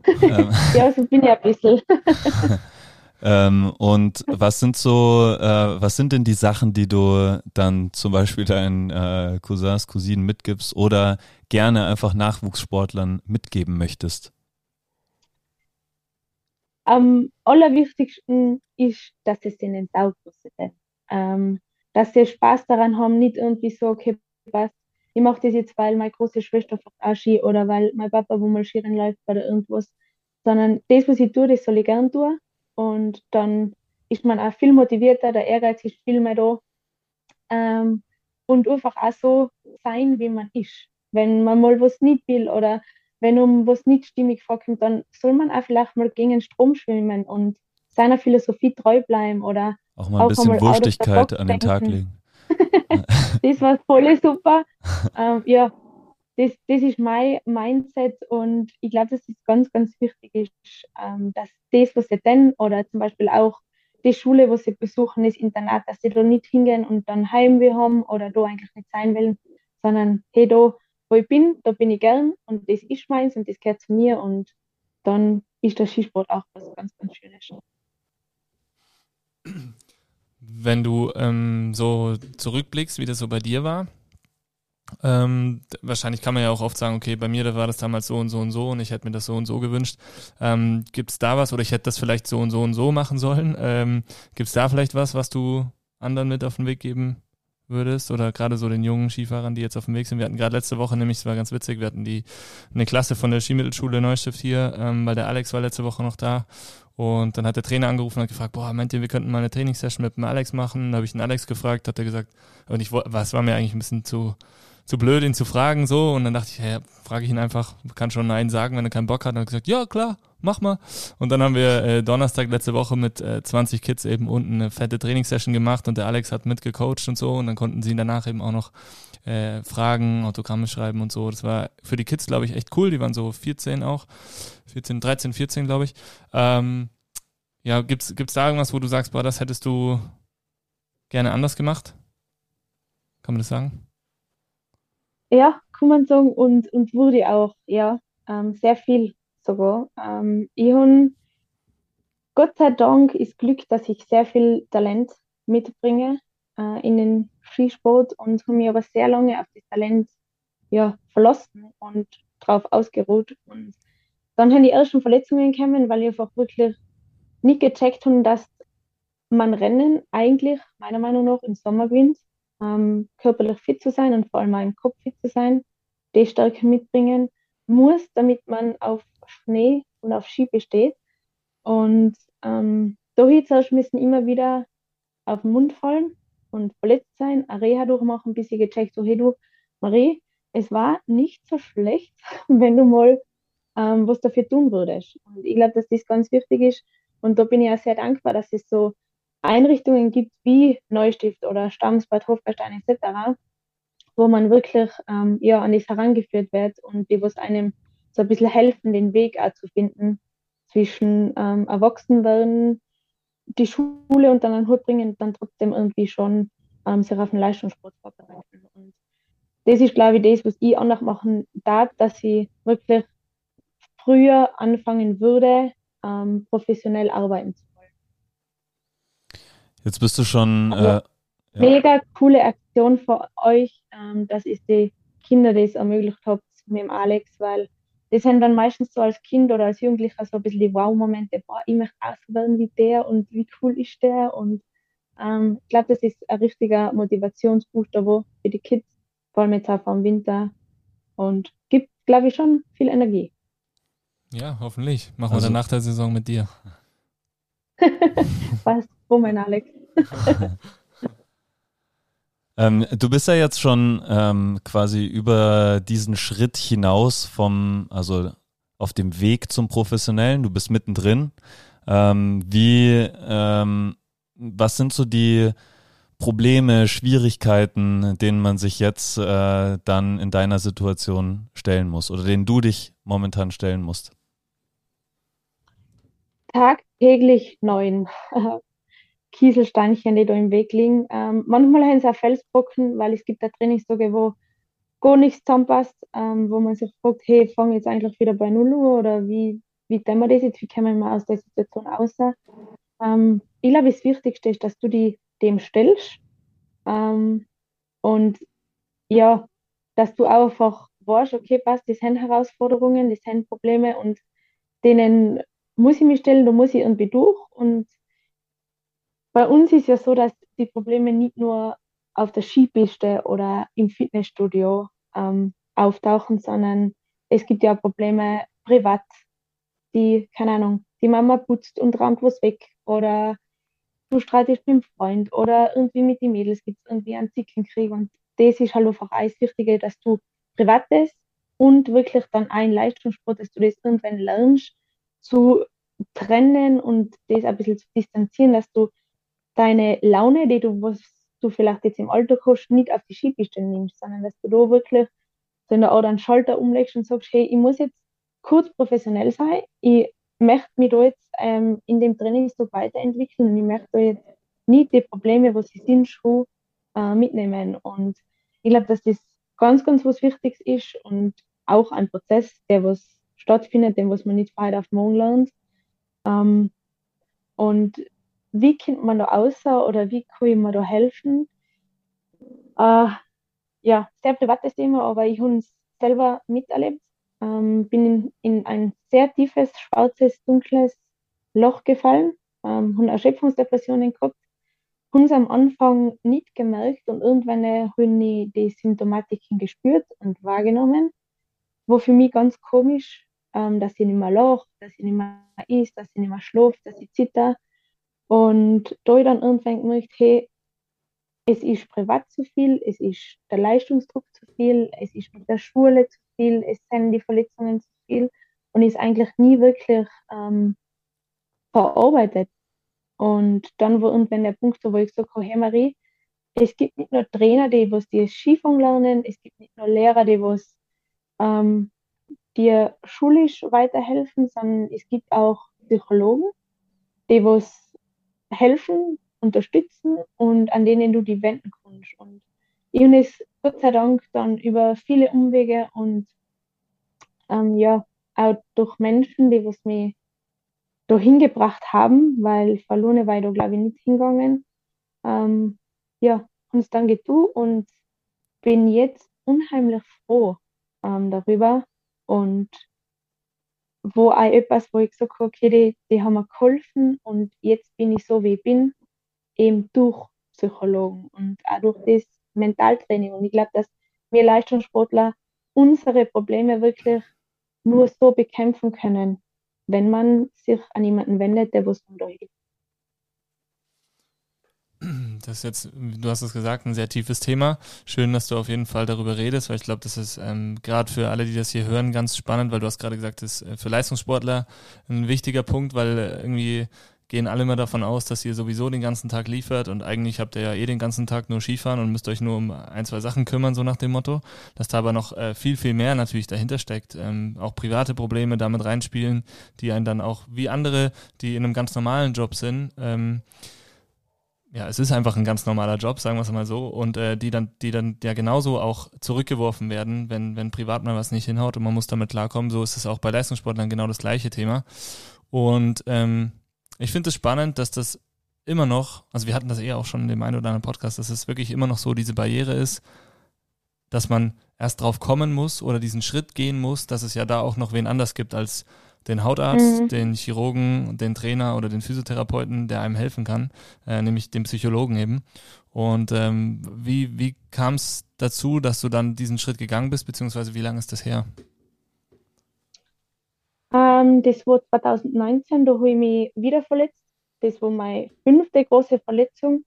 [LAUGHS] ähm. Ja, so bin ich ein bisschen. [LAUGHS] ähm, und was sind so, äh, was sind denn die Sachen, die du dann zum Beispiel deinen äh, Cousins, Cousinen mitgibst oder gerne einfach Nachwuchssportlern mitgeben möchtest? Am allerwichtigsten ist, dass es ihnen taugt, ähm, dass sie Spaß daran haben, nicht irgendwie so, okay, was, ich mache das jetzt, weil meine große Schwester auch Ski oder weil mein Papa wo mal Skirennen läuft oder irgendwas, sondern das, was ich tue, das soll ich gern tun und dann ist man auch viel motivierter, der Ehrgeiz ist viel mehr da ähm, und einfach auch so sein, wie man ist. Wenn man mal was nicht will oder wenn um was nicht stimmig vorkommt, dann soll man auch vielleicht mal gegen den Strom schwimmen und seiner Philosophie treu bleiben oder auch mal ein bisschen Wurstigkeit an den Tag legen. [LAUGHS] das war voll super. [LAUGHS] ähm, ja, das, das ist mein Mindset und ich glaube, dass es ganz, ganz wichtig ist, ähm, dass das, was sie denn oder zum Beispiel auch die Schule, wo sie besuchen, das Internat, dass sie da nicht hingehen und dann Heimweh haben oder da eigentlich nicht sein wollen, sondern hey, da, wo ich bin, da bin ich gern und das ist meins und das gehört zu mir und dann ist der Skisport auch was ganz, ganz Schönes. Wenn du ähm, so zurückblickst, wie das so bei dir war, ähm, wahrscheinlich kann man ja auch oft sagen, okay, bei mir da war das damals so und so und so und ich hätte mir das so und so gewünscht. Ähm, Gibt es da was oder ich hätte das vielleicht so und so und so machen sollen? Ähm, Gibt es da vielleicht was, was du anderen mit auf den Weg geben würdest oder gerade so den jungen Skifahrern, die jetzt auf dem Weg sind. Wir hatten gerade letzte Woche nämlich, es war ganz witzig, wir hatten die eine Klasse von der Skimittelschule Neustift hier, ähm, weil der Alex war letzte Woche noch da und dann hat der Trainer angerufen und hat gefragt, boah, meint ihr, wir könnten mal eine Trainingssession mit dem Alex machen? Da habe ich den Alex gefragt, hat er gesagt, und ich was war mir eigentlich ein bisschen zu, zu blöd, ihn zu fragen, so. Und dann dachte ich, hey, frage ich ihn einfach, kann schon Nein sagen, wenn er keinen Bock hat. Und hat gesagt, ja, klar, mach mal. Und dann haben wir äh, Donnerstag letzte Woche mit äh, 20 Kids eben unten eine fette Trainingssession gemacht und der Alex hat mitgecoacht und so. Und dann konnten sie ihn danach eben auch noch äh, Fragen, Autogramme schreiben und so. Das war für die Kids, glaube ich, echt cool. Die waren so 14 auch. 14, 13, 14, glaube ich. Ähm, ja, gibt's, gibt's da irgendwas, wo du sagst, boah, das hättest du gerne anders gemacht? Kann man das sagen? Ja, kann man sagen und, und wurde auch, ja, ähm, sehr viel sogar. Ähm, ich habe, Gott sei Dank ist Glück, dass ich sehr viel Talent mitbringe äh, in den Skisport und habe mich aber sehr lange auf das Talent ja, verlassen und drauf ausgeruht. Und dann haben die ersten Verletzungen gekommen, weil ich einfach wirklich nicht gecheckt habe, dass man Rennen eigentlich meiner Meinung nach im Sommer gewinnt, ähm, körperlich fit zu sein und vor allem auch im Kopf fit zu sein, die Stärke mitbringen muss, damit man auf Schnee und auf Ski besteht. Und ähm, zuerst müssen immer wieder auf den Mund fallen und verletzt sein, eine Reha durchmachen, bis ich gecheckt so, hey du, Marie, es war nicht so schlecht, [LAUGHS] wenn du mal ähm, was dafür tun würdest. Und ich glaube, dass das ganz wichtig ist. Und da bin ich auch sehr dankbar, dass es so Einrichtungen gibt wie Neustift oder Stammsbad Hofberstein etc., wo man wirklich ähm, ja, an das herangeführt wird und die was einem so ein bisschen helfen, den Weg auch zu finden zwischen ähm, Erwachsenwerden, die Schule und dann einen Hut bringen und dann trotzdem irgendwie schon ähm, sich auf den Leistungssport vorbereiten. Und das ist, glaube ich, das, was ich anders machen darf, dass ich wirklich früher anfangen würde, ähm, professionell arbeiten zu. Jetzt bist du schon. Also, äh, ja. Mega coole Aktion für euch, ähm, dass ich die Kinder das ermöglicht habe mit dem Alex, weil das sind dann meistens so als Kind oder als Jugendlicher so ein bisschen die Wow-Momente, boah, ich möchte auch so werden wie der und wie cool ist der und ähm, ich glaube, das ist ein richtiger Motivationsbooster wo für die Kids, vor allem jetzt auch vom Winter und gibt, glaube ich, schon viel Energie. Ja, hoffentlich. Machen also, wir dann nach der Saison mit dir. [LAUGHS] [LAUGHS] Was? Wo mein Alex? [LAUGHS] ähm, du bist ja jetzt schon ähm, quasi über diesen Schritt hinaus vom, also auf dem Weg zum Professionellen. Du bist mittendrin. Ähm, wie, ähm, was sind so die Probleme, Schwierigkeiten, denen man sich jetzt äh, dann in deiner Situation stellen muss oder denen du dich momentan stellen musst? Tagtäglich neuen [LAUGHS] Kieselsteinchen, die da im Weg liegen. Ähm, manchmal haben sie auch Felsbrocken, weil es gibt da Trainingstage, wo gar nichts zusammenpasst, ähm, wo man sich fragt, hey, fange jetzt eigentlich wieder bei Null oder wie, wie tun wir das jetzt, wie kommen wir aus der Situation raus? Ähm, ich glaube, das Wichtigste ist, dass du die dem stellst ähm, und ja, dass du auch einfach weißt, okay, passt, das sind Herausforderungen, das sind Probleme und denen muss ich mich stellen, da muss ich irgendwie durch und bei uns ist ja so, dass die Probleme nicht nur auf der Skipiste oder im Fitnessstudio ähm, auftauchen, sondern es gibt ja Probleme privat, die, keine Ahnung, die Mama putzt und räumt was weg oder du streitest mit dem Freund oder irgendwie mit den Mädels gibt es irgendwie einen Zickenkrieg und das ist halt einfach alles Wichtige, dass du Privates und wirklich dann ein Leistungssport, dass du das irgendwann lernst zu trennen und das ein bisschen zu distanzieren, dass du deine Laune, die du, was du vielleicht jetzt im Alltag hast, nicht auf die Skipiste nimmst, sondern dass du da wirklich so in der Art einen Schalter umlegst und sagst, hey, ich muss jetzt kurz professionell sein, ich möchte mich da jetzt ähm, in dem Trainingstag weiterentwickeln und ich möchte da jetzt nicht die Probleme, was sie sind, schon äh, mitnehmen. Und ich glaube, dass das ganz, ganz was Wichtiges ist und auch ein Prozess, der was stattfindet, den was man nicht von heute auf morgen lernt. Ähm, und wie kommt man da außer oder wie kann ich da helfen? Äh, ja, sehr privates Thema, aber ich habe es selber miterlebt. Ähm, bin in, in, ein sehr tiefes, schwarzes, dunkles Loch gefallen, ähm, habe Erschöpfungsdepressionen gehabt, habe es am Anfang nicht gemerkt und irgendwann habe ich die Symptomatiken gespürt und wahrgenommen, wo für mich ganz komisch, ähm, dass ich nicht mehr lache, dass ich nicht mehr isst, dass ich nicht mehr schlafe, dass ich zitter und da ich dann irgendwann gemerkt, hey, es ist privat zu viel, es ist der Leistungsdruck zu viel, es ist mit der Schule zu viel, es sind die Verletzungen zu viel und ist eigentlich nie wirklich ähm, verarbeitet. Und dann war irgendwann der Punkt, wo ich gesagt habe, hey Marie, es gibt nicht nur Trainer, die was dir Skifahren lernen, es gibt nicht nur Lehrer, die was ähm, dir schulisch weiterhelfen, sondern es gibt auch Psychologen, die was helfen, unterstützen und an denen du die wenden kannst. Und ich es Gott sei Dank dann über viele Umwege und ähm, ja, auch durch Menschen, die was mich da hingebracht haben, weil verloren war ich da glaube ich nicht hingegangen. Ähm, ja, es dann getan und bin jetzt unheimlich froh ähm, darüber und wo auch etwas, wo ich gesagt habe, okay, die, die haben mir geholfen und jetzt bin ich so, wie ich bin, eben durch Psychologen und auch durch das Mentaltraining. Und ich glaube, dass wir Leistungssportler unsere Probleme wirklich nur so bekämpfen können, wenn man sich an jemanden wendet, der was da hilft. Das ist jetzt, du hast es gesagt, ein sehr tiefes Thema. Schön, dass du auf jeden Fall darüber redest, weil ich glaube, das ist ähm, gerade für alle, die das hier hören, ganz spannend, weil du hast gerade gesagt, das ist äh, für Leistungssportler ein wichtiger Punkt, weil äh, irgendwie gehen alle immer davon aus, dass ihr sowieso den ganzen Tag liefert und eigentlich habt ihr ja eh den ganzen Tag nur Skifahren und müsst euch nur um ein, zwei Sachen kümmern, so nach dem Motto. Dass da aber noch äh, viel, viel mehr natürlich dahinter steckt. Ähm, auch private Probleme damit reinspielen, die einen dann auch wie andere, die in einem ganz normalen Job sind, ähm, ja, es ist einfach ein ganz normaler Job, sagen wir es mal so, und äh, die dann, die dann ja genauso auch zurückgeworfen werden, wenn, wenn privat mal was nicht hinhaut und man muss damit klarkommen. So ist es auch bei Leistungssportlern genau das gleiche Thema. Und ähm, ich finde es spannend, dass das immer noch, also wir hatten das eher auch schon in dem einen oder anderen Podcast, dass es wirklich immer noch so diese Barriere ist, dass man erst drauf kommen muss oder diesen Schritt gehen muss, dass es ja da auch noch wen anders gibt als den Hautarzt, mhm. den Chirurgen, den Trainer oder den Physiotherapeuten, der einem helfen kann, äh, nämlich den Psychologen eben. Und ähm, wie, wie kam es dazu, dass du dann diesen Schritt gegangen bist, beziehungsweise wie lange ist das her? Ähm, das war 2019, da habe ich mich wieder verletzt. Das war meine fünfte große Verletzung.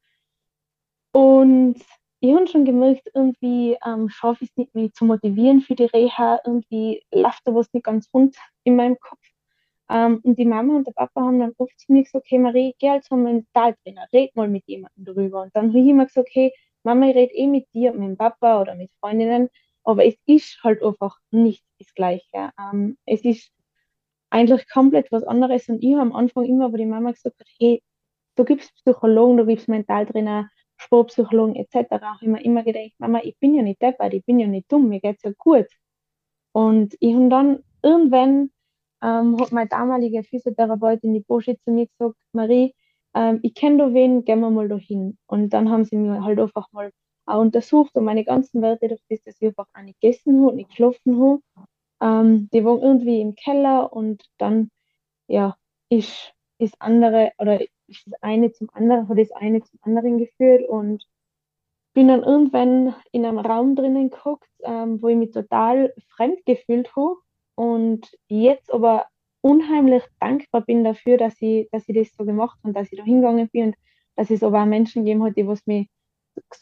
Und ich habe schon gemerkt, irgendwie ähm, schaffe ich es nicht, mich zu motivieren für die Reha. Irgendwie läuft da was nicht ganz rund in meinem Kopf. Ähm, und die Mama und der Papa haben dann oft zu mir gesagt, okay, Marie, geh halt zum Mentaltrainer, red mal mit jemandem drüber. Und dann habe ich immer gesagt, okay, Mama, ich rede eh mit dir, mit dem Papa oder mit Freundinnen, aber es ist halt einfach nicht das Gleiche. Ähm, es ist eigentlich komplett was anderes. Und ich habe am Anfang immer, wo die Mama gesagt hat, hey, du gibst Psychologen, du gibst Mentaltrainer, Sportpsychologen etc., ich mir immer gedacht, Mama, ich bin ja nicht deppert, ich bin ja nicht dumm, mir geht es ja gut. Und ich habe dann irgendwann ähm, hat meine damalige Physiotherapeutin, die Boschi, zu mir gesagt, Marie, ähm, ich kenne da wen, gehen wir mal da hin. Und dann haben sie mir halt einfach mal auch untersucht und meine ganzen Werte, durch das, dass ich einfach auch nicht gegessen habe, nicht geschlafen habe, ähm, die waren irgendwie im Keller und dann, ja, ist das andere oder ist das eine zum anderen, hat das eine zum anderen geführt und bin dann irgendwann in einem Raum drinnen geguckt, ähm, wo ich mich total fremd gefühlt habe und jetzt aber unheimlich dankbar bin dafür, dass ich, dass ich das so gemacht habe und dass ich da hingegangen bin und dass es aber auch Menschen gegeben hat, die was mich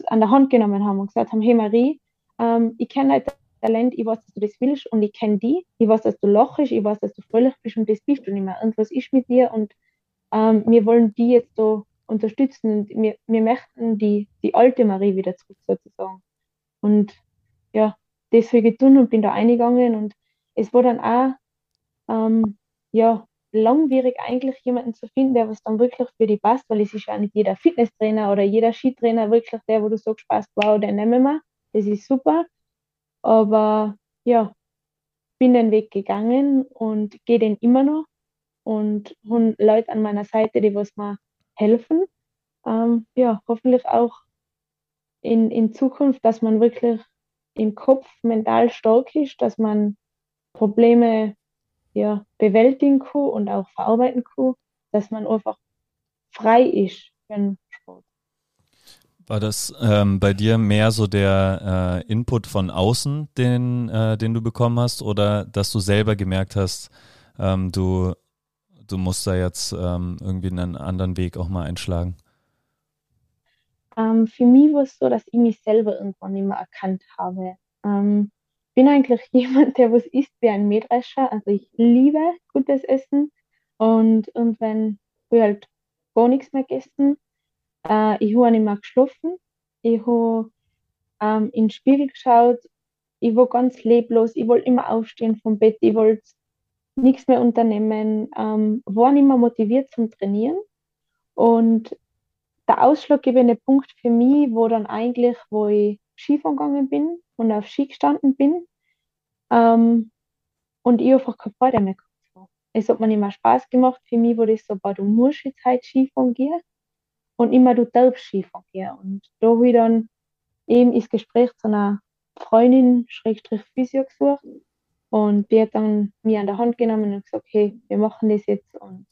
an der Hand genommen haben und gesagt haben, hey Marie, ähm, ich kenne dein Talent, ich weiß, dass du das willst und ich kenne die, ich weiß, dass du lachst, ich weiß, dass du fröhlich bist und das bist du nicht mehr. Und was ist mit dir? Und ähm, wir wollen die jetzt so unterstützen und wir, wir möchten die, die alte Marie wieder zurück sozusagen. Und ja, das habe ich getan und bin da eingegangen und es war dann auch ähm, ja, langwierig eigentlich jemanden zu finden, der was dann wirklich für die passt, weil es ist ja nicht jeder Fitnesstrainer oder jeder Skitrainer wirklich der, wo du sagst, passt, wow, den nehmen wir, das ist super. Aber ja, bin den Weg gegangen und gehe den immer noch und habe Leute an meiner Seite, die was mir helfen. Ähm, ja, hoffentlich auch in, in Zukunft, dass man wirklich im Kopf mental stark ist, dass man Probleme ja, bewältigen kann und auch verarbeiten kann, dass man einfach frei ist für den Sport. War das ähm, bei dir mehr so der äh, Input von außen, den, äh, den du bekommen hast, oder dass du selber gemerkt hast, ähm, du, du musst da jetzt ähm, irgendwie einen anderen Weg auch mal einschlagen? Ähm, für mich war es so, dass ich mich selber irgendwann nicht mehr erkannt habe. Ähm, bin eigentlich [LAUGHS] jemand, der was isst wie ein Mähdrescher. Also ich liebe gutes Essen und irgendwann habe ich halt gar nichts mehr gegessen. Äh, ich habe nicht mehr geschlafen. Ich habe ähm, in den Spiegel geschaut. Ich war ganz leblos. Ich wollte immer aufstehen vom Bett. Ich wollte nichts mehr unternehmen. Ähm, war nicht mehr motiviert zum Trainieren. Und der ausschlaggebende Punkt für mich war dann eigentlich, wo ich Skifahren gegangen bin und auf Ski gestanden bin. Ähm, und ich einfach keine Freude mehr gehabt. Es hat mir nicht mehr Spaß gemacht. Für mich wurde es so, boah, du musst jetzt halt Skifahren gehen und immer du darfst Skifahren gehen. Und da habe ich dann eben das Gespräch zu einer Freundin, Schrägstrich Physio gesucht. Und die hat dann mir an der Hand genommen und gesagt, hey, wir machen das jetzt. Und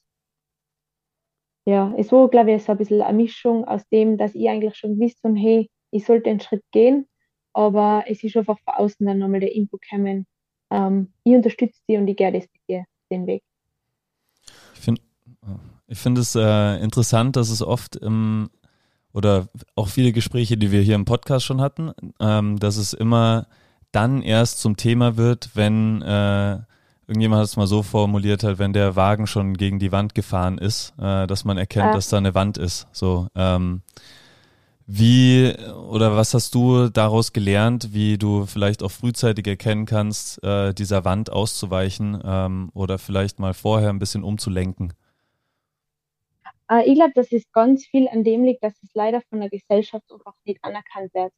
ja, es war, glaube ich, so ein bisschen eine Mischung aus dem, dass ich eigentlich schon gewusst habe, hey, ich sollte den Schritt gehen, aber es ist einfach von außen dann nochmal der Input gekommen. Ähm, ich unterstütze dich und ich gehe das mit dir, den Weg. Ich finde ich find es äh, interessant, dass es oft im, oder auch viele Gespräche, die wir hier im Podcast schon hatten, ähm, dass es immer dann erst zum Thema wird, wenn äh, irgendjemand hat es mal so formuliert halt, wenn der Wagen schon gegen die Wand gefahren ist, äh, dass man erkennt, ja. dass da eine Wand ist. So, ähm, wie oder was hast du daraus gelernt, wie du vielleicht auch frühzeitig erkennen kannst, äh, dieser Wand auszuweichen ähm, oder vielleicht mal vorher ein bisschen umzulenken? Äh, ich glaube, dass es ganz viel an dem liegt, dass es leider von der Gesellschaft einfach nicht anerkannt wird.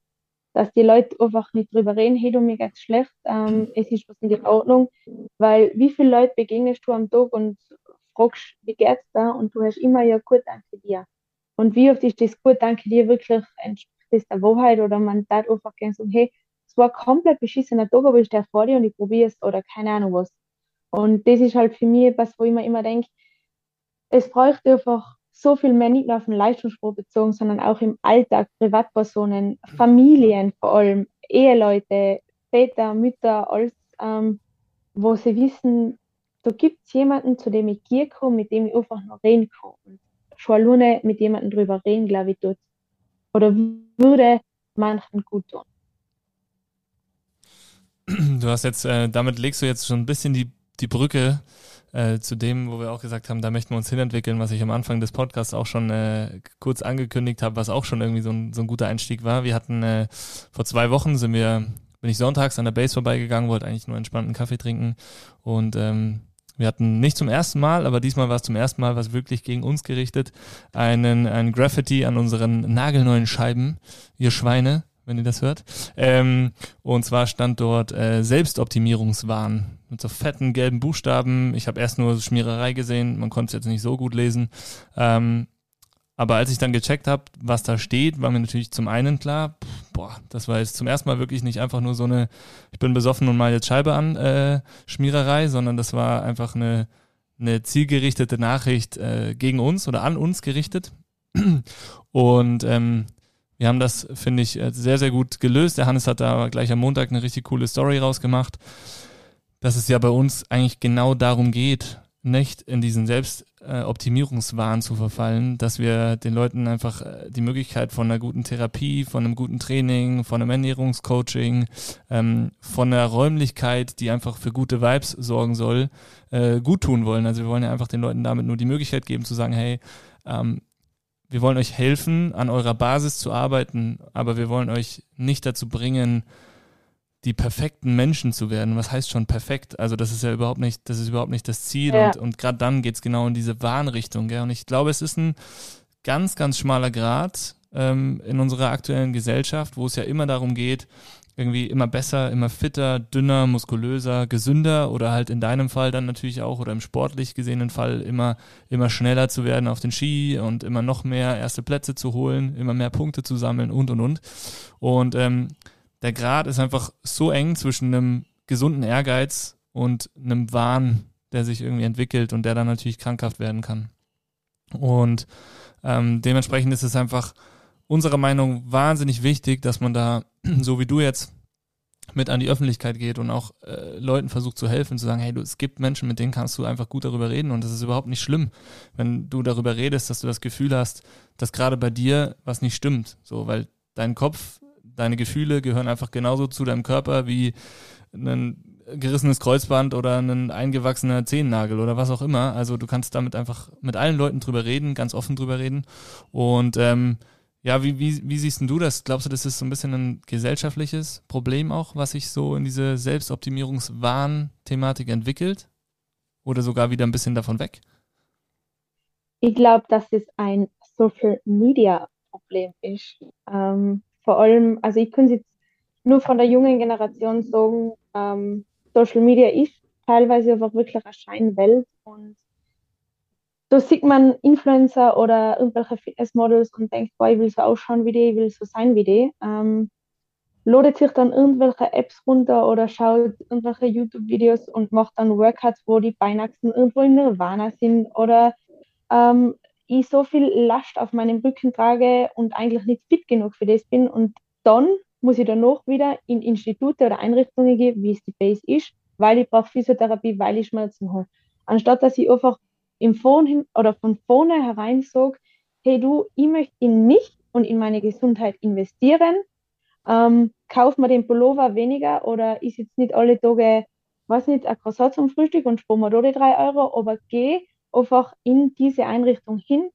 Dass die Leute einfach nicht drüber reden, hey, du, mir geht's schlecht, ähm, es ist was in Ordnung. Weil wie viele Leute begegnest du am Tag und fragst, wie geht's da? Und du hast immer, ja gut, danke dir. Und wie oft ist das gut, danke dir, wirklich entspricht das der Wahrheit oder man darf einfach gerne sagen, hey, es war komplett beschissener Tag, aber ich stehe vor dir und ich probiere es oder keine Ahnung was. Und das ist halt für mich etwas, wo ich mir immer denke, es bräuchte einfach so viel mehr, nicht nur auf den Leistungssport bezogen, sondern auch im Alltag, Privatpersonen, Familien vor allem, Eheleute, Väter, Mütter, alles, ähm, wo sie wissen, da gibt es jemanden, zu dem ich gehen kann, mit dem ich einfach noch reden kann. Und schon alleine mit jemandem drüber reden, glaube ich, tut oder würde manchen gut tun. Du hast jetzt, äh, damit legst du jetzt schon ein bisschen die, die Brücke äh, zu dem, wo wir auch gesagt haben, da möchten wir uns hinentwickeln, was ich am Anfang des Podcasts auch schon äh, kurz angekündigt habe, was auch schon irgendwie so ein, so ein guter Einstieg war. Wir hatten äh, vor zwei Wochen sind wir, bin ich sonntags an der Base vorbeigegangen, wollte eigentlich nur entspannten Kaffee trinken und ähm, wir hatten nicht zum ersten Mal, aber diesmal war es zum ersten Mal, was wirklich gegen uns gerichtet, einen, einen Graffiti an unseren nagelneuen Scheiben, ihr Schweine, wenn ihr das hört. Ähm, und zwar stand dort äh, Selbstoptimierungswahn mit so fetten gelben Buchstaben. Ich habe erst nur Schmiererei gesehen, man konnte es jetzt nicht so gut lesen. Ähm, aber als ich dann gecheckt habe, was da steht, war mir natürlich zum einen klar, pff, boah, das war jetzt zum ersten Mal wirklich nicht einfach nur so eine, ich bin besoffen und mal jetzt Scheibe an äh, Schmiererei, sondern das war einfach eine, eine zielgerichtete Nachricht äh, gegen uns oder an uns gerichtet. Und ähm, wir haben das, finde ich, äh, sehr, sehr gut gelöst. Der Hannes hat da gleich am Montag eine richtig coole Story rausgemacht, dass es ja bei uns eigentlich genau darum geht, nicht in diesen Selbstoptimierungswahn äh, zu verfallen, dass wir den Leuten einfach äh, die Möglichkeit von einer guten Therapie, von einem guten Training, von einem Ernährungscoaching, ähm, von einer Räumlichkeit, die einfach für gute Vibes sorgen soll, äh, gut tun wollen. Also wir wollen ja einfach den Leuten damit nur die Möglichkeit geben zu sagen, hey, ähm, wir wollen euch helfen, an eurer Basis zu arbeiten, aber wir wollen euch nicht dazu bringen, die perfekten Menschen zu werden. Was heißt schon perfekt? Also das ist ja überhaupt nicht, das ist überhaupt nicht das Ziel. Ja. Und, und gerade dann geht es genau in diese Warnrichtung. Gell? Und ich glaube, es ist ein ganz, ganz schmaler Grad ähm, in unserer aktuellen Gesellschaft, wo es ja immer darum geht, irgendwie immer besser, immer fitter, dünner, muskulöser, gesünder oder halt in deinem Fall dann natürlich auch oder im sportlich gesehenen Fall immer, immer schneller zu werden auf den Ski und immer noch mehr erste Plätze zu holen, immer mehr Punkte zu sammeln und und und. Und ähm, der Grad ist einfach so eng zwischen einem gesunden Ehrgeiz und einem Wahn, der sich irgendwie entwickelt und der dann natürlich krankhaft werden kann. Und ähm, dementsprechend ist es einfach unserer Meinung wahnsinnig wichtig, dass man da, [CLEARS THROAT] so wie du jetzt, mit an die Öffentlichkeit geht und auch äh, Leuten versucht zu helfen, zu sagen, hey, du, es gibt Menschen, mit denen kannst du einfach gut darüber reden und das ist überhaupt nicht schlimm, wenn du darüber redest, dass du das Gefühl hast, dass gerade bei dir was nicht stimmt, so, weil dein Kopf deine Gefühle gehören einfach genauso zu deinem Körper wie ein gerissenes Kreuzband oder ein eingewachsener Zehennagel oder was auch immer. Also du kannst damit einfach mit allen Leuten drüber reden, ganz offen drüber reden. Und ähm, ja, wie, wie, wie siehst du das? Glaubst du, das ist so ein bisschen ein gesellschaftliches Problem auch, was sich so in diese Selbstoptimierungswahn-Thematik entwickelt? Oder sogar wieder ein bisschen davon weg? Ich glaube, dass es ein Social Media Problem ist. Ähm, vor allem, also ich kann jetzt nur von der jungen Generation sagen, ähm, Social Media ist teilweise einfach wirklich eine Scheinwelt und da sieht man Influencer oder irgendwelche Fitnessmodels und denkt, boah, ich will so ausschauen wie die, ich will so sein wie die. Ähm, ladet sich dann irgendwelche Apps runter oder schaut irgendwelche YouTube-Videos und macht dann Workouts, wo die Beinachsen irgendwo in Nirvana sind oder ähm, ich so viel Last auf meinem Rücken trage und eigentlich nicht fit genug für das bin. Und dann muss ich danach wieder in Institute oder Einrichtungen gehen, wie es die Base ist, weil ich brauche Physiotherapie, weil ich Schmerzen habe. Anstatt dass ich einfach im Vorn oder von vorne herein sage, hey du, ich möchte in mich und in meine Gesundheit investieren, ähm, kauf mir den Pullover weniger oder ist jetzt nicht alle Tage, weiß nicht, ein Croissant zum Frühstück und spare mir da die drei Euro, aber geh einfach in diese Einrichtung hin,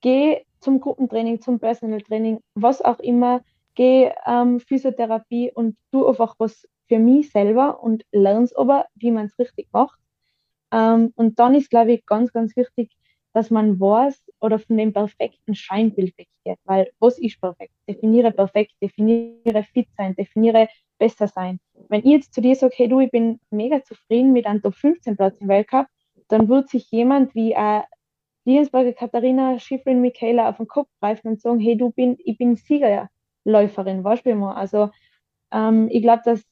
geh zum Gruppentraining, zum Personal Training, was auch immer, geh ähm, Physiotherapie und tu einfach was für mich selber und lern's aber, wie man es richtig macht. Ähm, und dann ist, glaube ich, ganz, ganz wichtig, dass man weiß oder von dem perfekten Scheinbild weggeht. Weil was ist perfekt? Definiere perfekt, definiere fit sein, definiere besser sein. Wenn ich jetzt zu dir sage, hey du, ich bin mega zufrieden mit einem Top 15 Platz im Weltcup, dann wird sich jemand wie äh, Liensberger Katharina Schifrin Michaela auf den Kopf greifen und sagen, hey, du bin, ich bin Siegerläuferin, weißt du mal. Also ähm, ich glaube, dass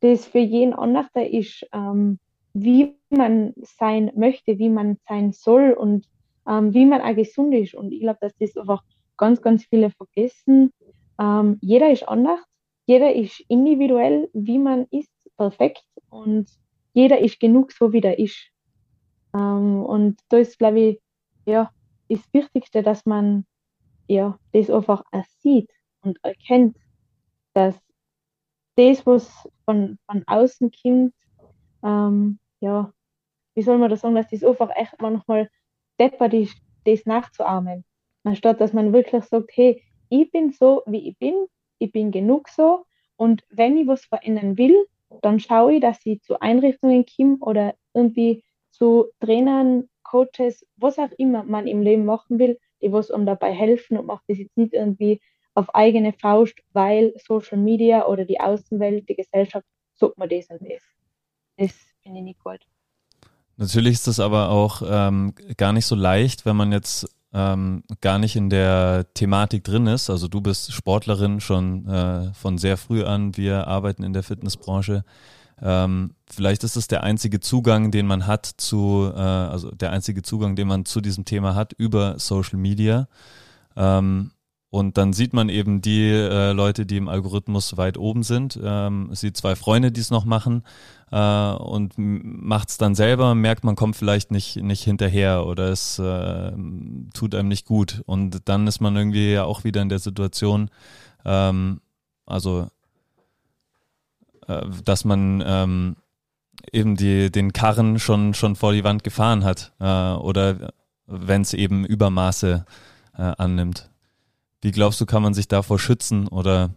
das für jeden anders ist, ähm, wie man sein möchte, wie man sein soll und ähm, wie man auch gesund ist. Und ich glaube, dass das einfach ganz, ganz viele vergessen. Ähm, jeder ist anders, jeder ist individuell, wie man ist, perfekt und jeder ist genug so, wie der ist. Ähm, und da ist, glaube ich, ja, das Wichtigste, dass man ja, das einfach sieht und erkennt, dass das, was von, von außen kommt, ähm, ja, wie soll man das sagen, dass das einfach echt manchmal deppert ist, das nachzuahmen. Anstatt dass man wirklich sagt, hey, ich bin so, wie ich bin, ich bin genug so und wenn ich was verändern will, dann schaue ich, dass ich zu Einrichtungen komme oder irgendwie zu Trainern, Coaches, was auch immer man im Leben machen will, die was um dabei helfen und macht das jetzt nicht irgendwie auf eigene Faust, weil Social Media oder die Außenwelt, die Gesellschaft, sagt man das und das. Das finde ich nicht gut. Natürlich ist das aber auch ähm, gar nicht so leicht, wenn man jetzt ähm, gar nicht in der Thematik drin ist. Also du bist Sportlerin schon äh, von sehr früh an. Wir arbeiten in der Fitnessbranche. Ähm, vielleicht ist es der einzige Zugang, den man hat zu, äh, also der einzige Zugang, den man zu diesem Thema hat über Social Media. Ähm, und dann sieht man eben die äh, Leute, die im Algorithmus weit oben sind, ähm, sieht zwei Freunde, die es noch machen äh, und macht es dann selber, merkt, man kommt vielleicht nicht, nicht hinterher oder es äh, tut einem nicht gut. Und dann ist man irgendwie ja auch wieder in der Situation, ähm, also dass man ähm, eben die, den Karren schon, schon vor die Wand gefahren hat äh, oder wenn es eben Übermaße äh, annimmt. Wie glaubst du, kann man sich davor schützen oder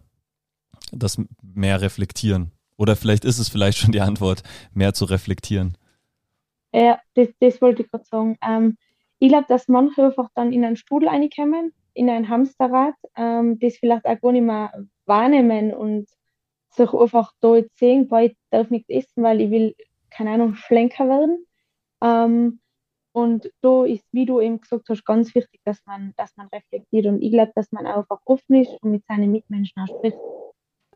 das mehr reflektieren? Oder vielleicht ist es vielleicht schon die Antwort, mehr zu reflektieren. Ja, das, das wollte ich gerade sagen. Ähm, ich glaube, dass manche einfach dann in einen Strudel reinkommen, in ein Hamsterrad, ähm, das vielleicht auch gar nicht mehr wahrnehmen und sich einfach da jetzt sehen, boah, ich darf nichts essen, weil ich will, keine Ahnung, schlenker werden. Ähm, und da ist, wie du eben gesagt hast, ganz wichtig, dass man, dass man reflektiert. Und ich glaube, dass man einfach offen ist und mit seinen Mitmenschen auch spricht.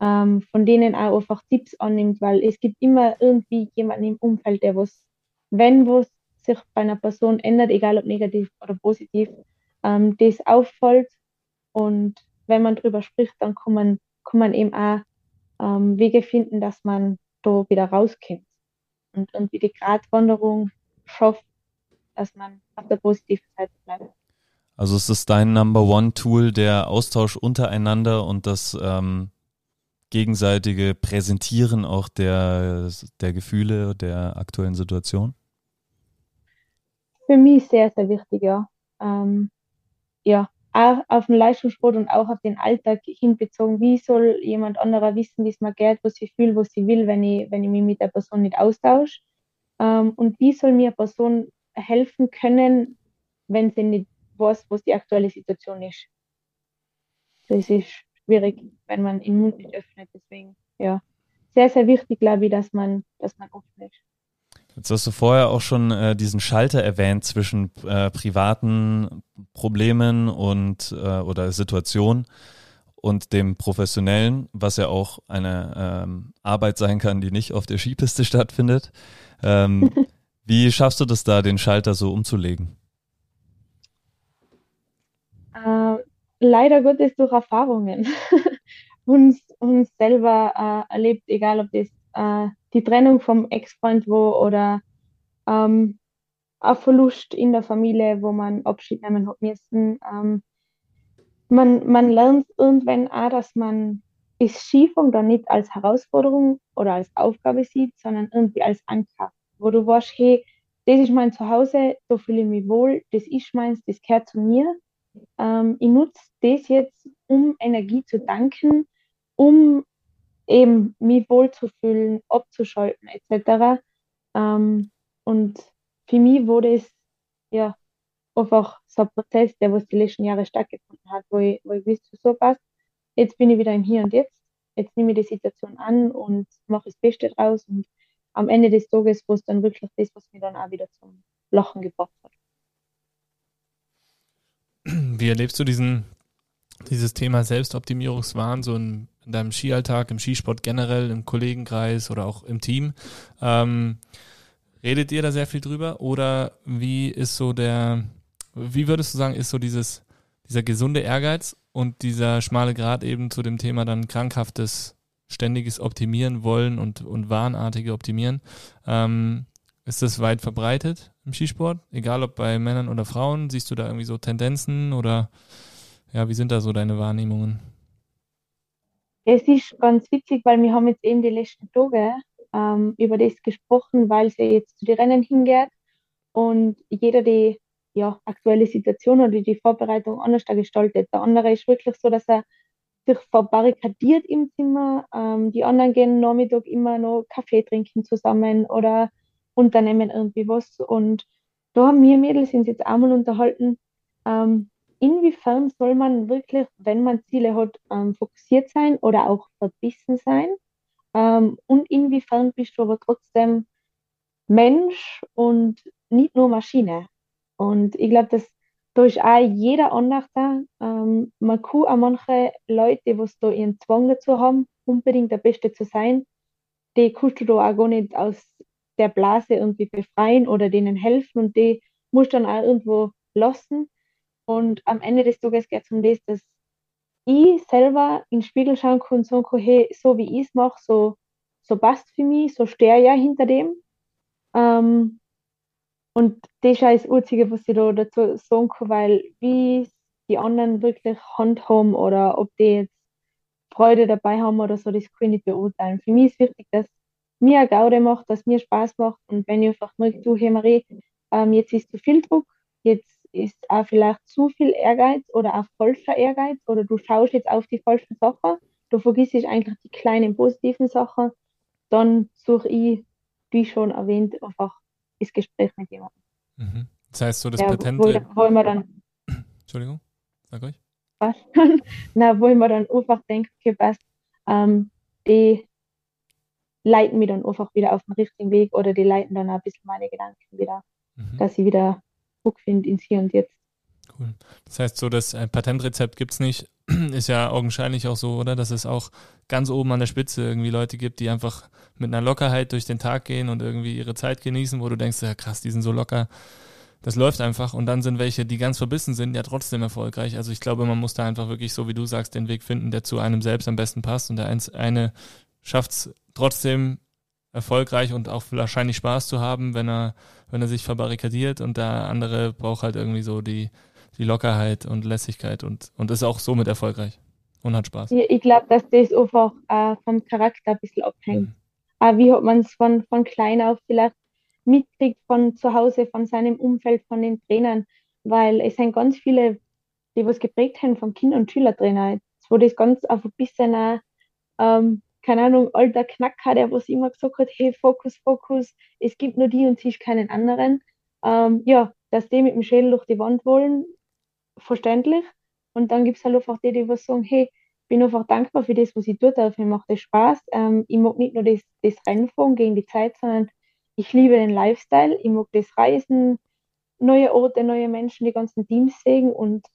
Ähm, von denen auch einfach Tipps annimmt, weil es gibt immer irgendwie jemanden im Umfeld, der was, wenn was sich bei einer Person ändert, egal ob negativ oder positiv, ähm, das auffällt. Und wenn man darüber spricht, dann kann man, kann man eben auch ähm, Wege finden, dass man da wieder rauskommt und irgendwie die Gratwanderung schafft, dass man auf der positiven Seite bleibt. Also ist es dein Number One Tool, der Austausch untereinander und das ähm, gegenseitige Präsentieren auch der, der Gefühle der aktuellen Situation? Für mich sehr, sehr wichtig, ja. Ähm, ja, auf den Leistungssport und auch auf den Alltag hinbezogen. Wie soll jemand anderer wissen, wie es mir geht, was sie fühlt, was sie will, wenn ich, wenn ich mich mit der Person nicht austausche? Ähm, und wie soll mir eine Person helfen können, wenn sie nicht weiß, was die aktuelle Situation ist. Das ist schwierig, wenn man den Mund nicht öffnet. Deswegen, ja, sehr, sehr wichtig, glaube ich, dass man, dass man offen ist. Jetzt hast du vorher auch schon äh, diesen Schalter erwähnt zwischen äh, privaten Problemen und äh, oder Situationen und dem professionellen, was ja auch eine ähm, Arbeit sein kann, die nicht auf der Skipiste stattfindet. Ähm, [LAUGHS] Wie schaffst du das da, den Schalter so umzulegen? Äh, leider Gottes durch Erfahrungen. [LAUGHS] uns, uns selber äh, erlebt, egal ob das äh, die Trennung vom Ex-Freund war oder ähm, ein Verlust in der Familie, wo man Abschied nehmen hat müssen. Ähm, man, man lernt irgendwann auch, dass man das Skifahren dann nicht als Herausforderung oder als Aufgabe sieht, sondern irgendwie als Anker wo du weißt, hey, das ist mein Zuhause, da fühle ich mich wohl, das ist meins, das gehört zu mir. Ähm, ich nutze das jetzt, um Energie zu danken, um eben mich wohlzufühlen, abzuschalten etc. Ähm, und für mich wurde es ja einfach so ein Prozess, der was die letzten Jahre stattgefunden hat, wo ich, wo ich wusste, so passt, jetzt bin ich wieder im Hier und Jetzt, jetzt nehme ich die Situation an und mache das Beste draus und am Ende des Tages war es dann wirklich das, was mir dann auch wieder zum Lachen gebracht hat. Wie erlebst du diesen, dieses Thema Selbstoptimierungswahn so in, in deinem Skialltag, im Skisport generell, im Kollegenkreis oder auch im Team? Ähm, redet ihr da sehr viel drüber oder wie ist so der, wie würdest du sagen, ist so dieses, dieser gesunde Ehrgeiz und dieser schmale Grad eben zu dem Thema dann krankhaftes ständiges Optimieren wollen und, und wahnartige Optimieren. Ähm, ist das weit verbreitet im Skisport? Egal ob bei Männern oder Frauen, siehst du da irgendwie so Tendenzen oder ja, wie sind da so deine Wahrnehmungen? Es ist ganz witzig, weil wir haben jetzt eben die letzten Tage ähm, über das gesprochen, weil sie jetzt zu den Rennen hingeht und jeder die ja, aktuelle Situation oder die Vorbereitung anders gestaltet. Der andere ist wirklich so, dass er sich verbarrikadiert im Zimmer. Ähm, die anderen gehen Nachmittag immer noch Kaffee trinken zusammen oder unternehmen irgendwie was. Und da haben wir Mädels uns jetzt einmal unterhalten, ähm, inwiefern soll man wirklich, wenn man Ziele hat, ähm, fokussiert sein oder auch verbissen sein? Ähm, und inwiefern bist du aber trotzdem Mensch und nicht nur Maschine? Und ich glaube, dass da ist auch jeder anders. Ähm, man kann auch manche Leute, die da ihren Zwang dazu haben, unbedingt der Beste zu sein, die kannst du da auch gar nicht aus der Blase irgendwie befreien oder denen helfen und die musst du dann auch irgendwo lassen. Und am Ende des Tages geht es um das, dass ich selber in den Spiegel schauen kann und sagen kann, hey, so wie ich es mache, so, so passt für mich, so stehe ich ja hinter dem. Ähm, und das ist das Einzige, was ich da dazu sagen kann, weil wie die anderen wirklich handhaben oder ob die jetzt Freude dabei haben oder so, das kann ich nicht beurteilen. Für mich ist wichtig, dass mir eine Gaude macht, dass mir Spaß macht und wenn ich einfach merke, du, hey Marie, ähm, jetzt ist zu viel Druck, jetzt ist auch vielleicht zu viel Ehrgeiz oder auch falscher Ehrgeiz oder du schaust jetzt auf die falschen Sachen, du vergisst eigentlich die kleinen positiven Sachen, dann suche ich, wie schon erwähnt, einfach das Gespräch mit jemandem. Mhm. Das heißt, so das ja, Patent. Wo, wo wir dann, [CLEARS THROAT] Entschuldigung, sag euch. Was? [LAUGHS] Na, wo ich mir dann einfach denke, okay, passt, ähm, die leiten mich dann einfach wieder auf den richtigen Weg oder die leiten dann ein bisschen meine Gedanken wieder, mhm. dass ich wieder Druck finde ins Hier und Jetzt. Cool. Das heißt, so das äh, Patentrezept gibt es nicht. [CLEARS THROAT] Ist ja augenscheinlich auch so, oder? Dass es auch ganz oben an der Spitze irgendwie Leute gibt, die einfach mit einer Lockerheit durch den Tag gehen und irgendwie ihre Zeit genießen, wo du denkst, ja krass, die sind so locker. Das läuft einfach. Und dann sind welche, die ganz verbissen sind, ja trotzdem erfolgreich. Also ich glaube, man muss da einfach wirklich, so wie du sagst, den Weg finden, der zu einem selbst am besten passt. Und der eine schafft es trotzdem erfolgreich und auch wahrscheinlich Spaß zu haben, wenn er, wenn er sich verbarrikadiert und der andere braucht halt irgendwie so die, die Lockerheit und Lässigkeit und, und ist auch somit erfolgreich und hat Spaß. Ja, ich glaube, dass das einfach äh, vom Charakter ein bisschen abhängt. Mhm. Äh, wie hat man es von, von klein auf vielleicht mitkriegt von zu Hause, von seinem Umfeld, von den Trainern, weil es sind ganz viele, die was geprägt haben vom Kind- und Schülertrainer, wo das ganz auf ein bisschen, äh, ähm, keine Ahnung, alter Knacker, der was immer gesagt hat, hey, Fokus, Fokus, es gibt nur die und siehst keinen anderen. Ähm, ja, dass die mit dem Schädel durch die Wand wollen, verständlich. Und dann gibt es halt einfach die, die was sagen, hey, ich bin einfach dankbar für das, was ich tue darf. Mir macht das Spaß. Ähm, ich mag nicht nur das, das Rennfahren gegen die Zeit, sondern ich liebe den Lifestyle. Ich mag das Reisen, neue Orte, neue Menschen, die ganzen Teams sehen und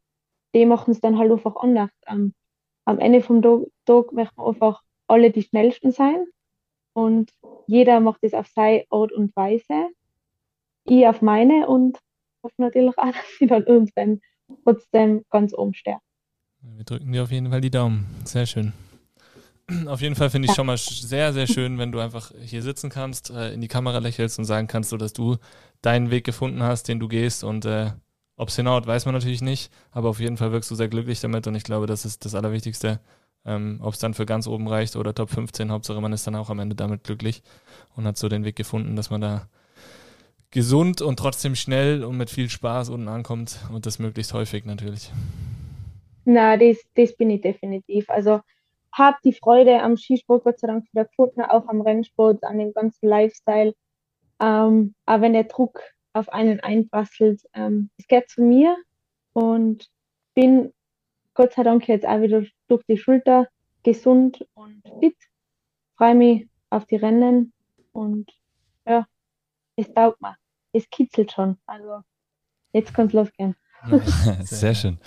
die machen es dann halt einfach anders. Ähm, am Ende vom Tag, möchten wir einfach alle die Schnellsten sein und jeder macht es auf seine Art und Weise. Ich auf meine und hoffe natürlich auch, [LAUGHS] dass ich dann irgendwann trotzdem ganz oben stehe. Wir drücken dir auf jeden Fall die Daumen. Sehr schön. [CLEARS THROAT] Auf jeden Fall finde ich ja. schon mal sehr, sehr schön, wenn du einfach hier sitzen kannst, äh, in die Kamera lächelst und sagen kannst, so dass du deinen Weg gefunden hast, den du gehst. Und äh, ob es hinhaut, weiß man natürlich nicht. Aber auf jeden Fall wirkst du sehr glücklich damit. Und ich glaube, das ist das Allerwichtigste. Ähm, ob es dann für ganz oben reicht oder Top 15, Hauptsache man ist dann auch am Ende damit glücklich und hat so den Weg gefunden, dass man da gesund und trotzdem schnell und mit viel Spaß unten ankommt und das möglichst häufig natürlich. Na, das, das bin ich definitiv. Also habe die Freude am Skisport Gott sei Dank wieder gefunden, auch am Rennsport, an dem ganzen Lifestyle. Ähm, aber wenn der Druck auf einen einprasselt, ähm, es geht zu mir und bin Gott sei Dank jetzt auch wieder durch die Schulter gesund und fit. Freue mich auf die Rennen und ja, es taugt mir es kitzelt schon. Also jetzt kann es losgehen. [LAUGHS] Sehr schön.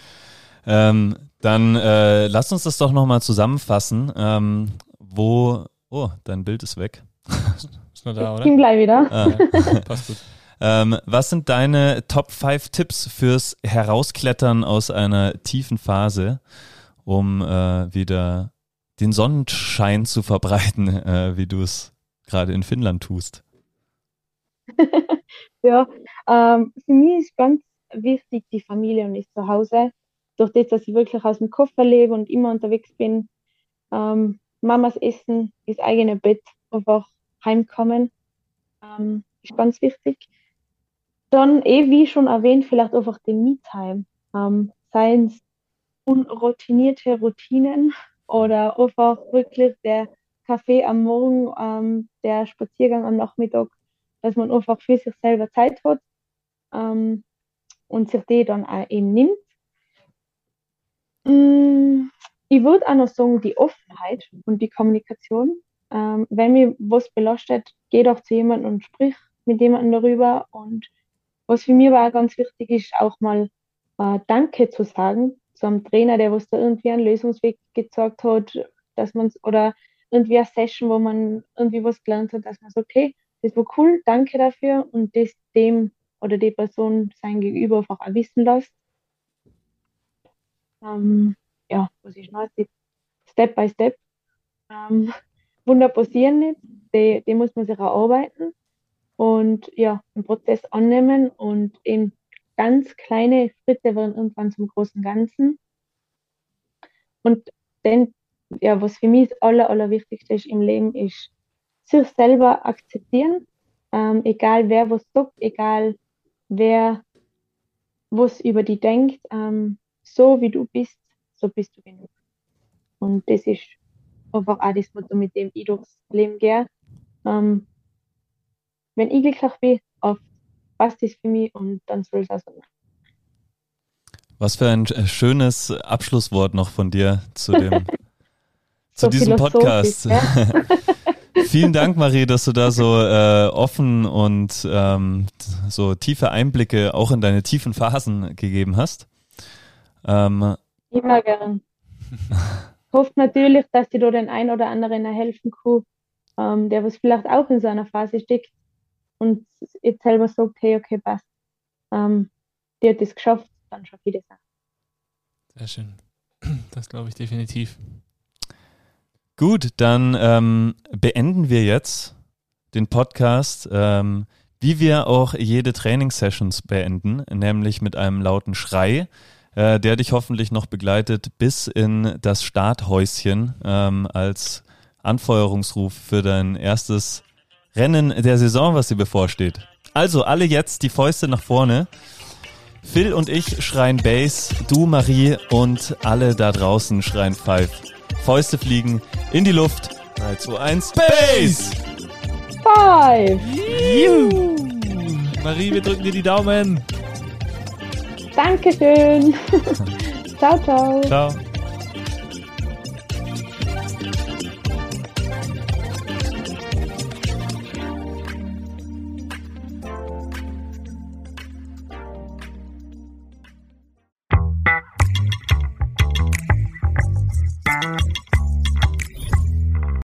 Ähm, dann äh, lass uns das doch nochmal zusammenfassen. Ähm, wo, oh, dein Bild ist weg. ist nur da, oder? Ich bin gleich wieder. Ah, passt gut. Ähm, was sind deine Top 5 Tipps fürs Herausklettern aus einer tiefen Phase, um äh, wieder den Sonnenschein zu verbreiten, [LAUGHS] äh, wie du es gerade in Finnland tust? [LAUGHS] Ja, ähm, für mich ist ganz wichtig die Familie und ich zu Hause. Durch das, dass ich wirklich aus dem Koffer lebe und immer unterwegs bin, ähm, Mamas Essen, das eigene Bett, einfach heimkommen, ähm, ist ganz wichtig. Dann, eh wie schon erwähnt, vielleicht einfach den Me-Time. Ähm, seien es unroutinierte Routinen oder einfach wirklich der Kaffee am Morgen, ähm, der Spaziergang am Nachmittag, dass man einfach für sich selber Zeit hat ähm, und sich die dann auch eben nimmt. Mm, ich würde auch noch sagen, die Offenheit und die Kommunikation. Ähm, wenn mich was belastet, geh doch zu jemandem und sprich mit jemandem darüber. Und was für mich auch ganz wichtig ist, auch mal äh, Danke zu sagen zu einem Trainer, der was da irgendwie einen Lösungsweg gezeigt hat, dass man oder irgendwie eine Session, wo man irgendwie was gelernt hat, dass man sagt, okay, das war cool, danke dafür und das dem oder die Person sein Gegenüber einfach auch wissen lässt. Ähm, ja, was ist noch? Step by Step. Ähm, [LAUGHS] Wunder passieren nicht, die, die muss man sich erarbeiten und ja, den Prozess annehmen und in ganz kleine Schritte werden irgendwann zum großen Ganzen. Und dann, ja, was für mich das Aller, Allerwichtigste ist im Leben, ist sich selber akzeptieren, ähm, egal wer was sagt, egal wer was über die denkt, ähm, so wie du bist, so bist du genug. Und das ist einfach auch das Motto, mit dem ich durchs Leben gehe. Ähm, wenn ich glücklich bin, auf passt das für mich und dann soll es auch so sein. Was für ein äh, schönes Abschlusswort noch von dir zu dem [LAUGHS] zu so diesem Podcast. Ja? [LAUGHS] Vielen Dank, Marie, dass du da so äh, offen und ähm, so tiefe Einblicke auch in deine tiefen Phasen gegeben hast. Ähm, Immer gern. [LAUGHS] hoffe natürlich, dass dir da den einen oder anderen helfen kann, ähm, der was vielleicht auch in so einer Phase steckt und jetzt selber sagt, hey, okay, passt, ähm, die hat das geschafft, dann schaffe ich das auch. Sehr schön. [CLEARS THROAT] Das glaube ich definitiv. Gut, dann ähm, beenden wir jetzt den Podcast, ähm, wie wir auch jede Trainingssessions beenden, nämlich mit einem lauten Schrei äh, der dich hoffentlich noch begleitet bis in das Starthäuschen ähm, als Anfeuerungsruf für dein erstes Rennen der Saison, was dir bevorsteht. Also alle jetzt die Fäuste nach vorne. Phil und ich schreien Bass, du Marie und alle da draußen schreien Five. Fäuste fliegen in die Luft. 3, 2, 1, Bass! Five! Juhu. Marie, wir drücken dir die Daumen. Dankeschön. [LAUGHS] ciao, ciao. Ciao.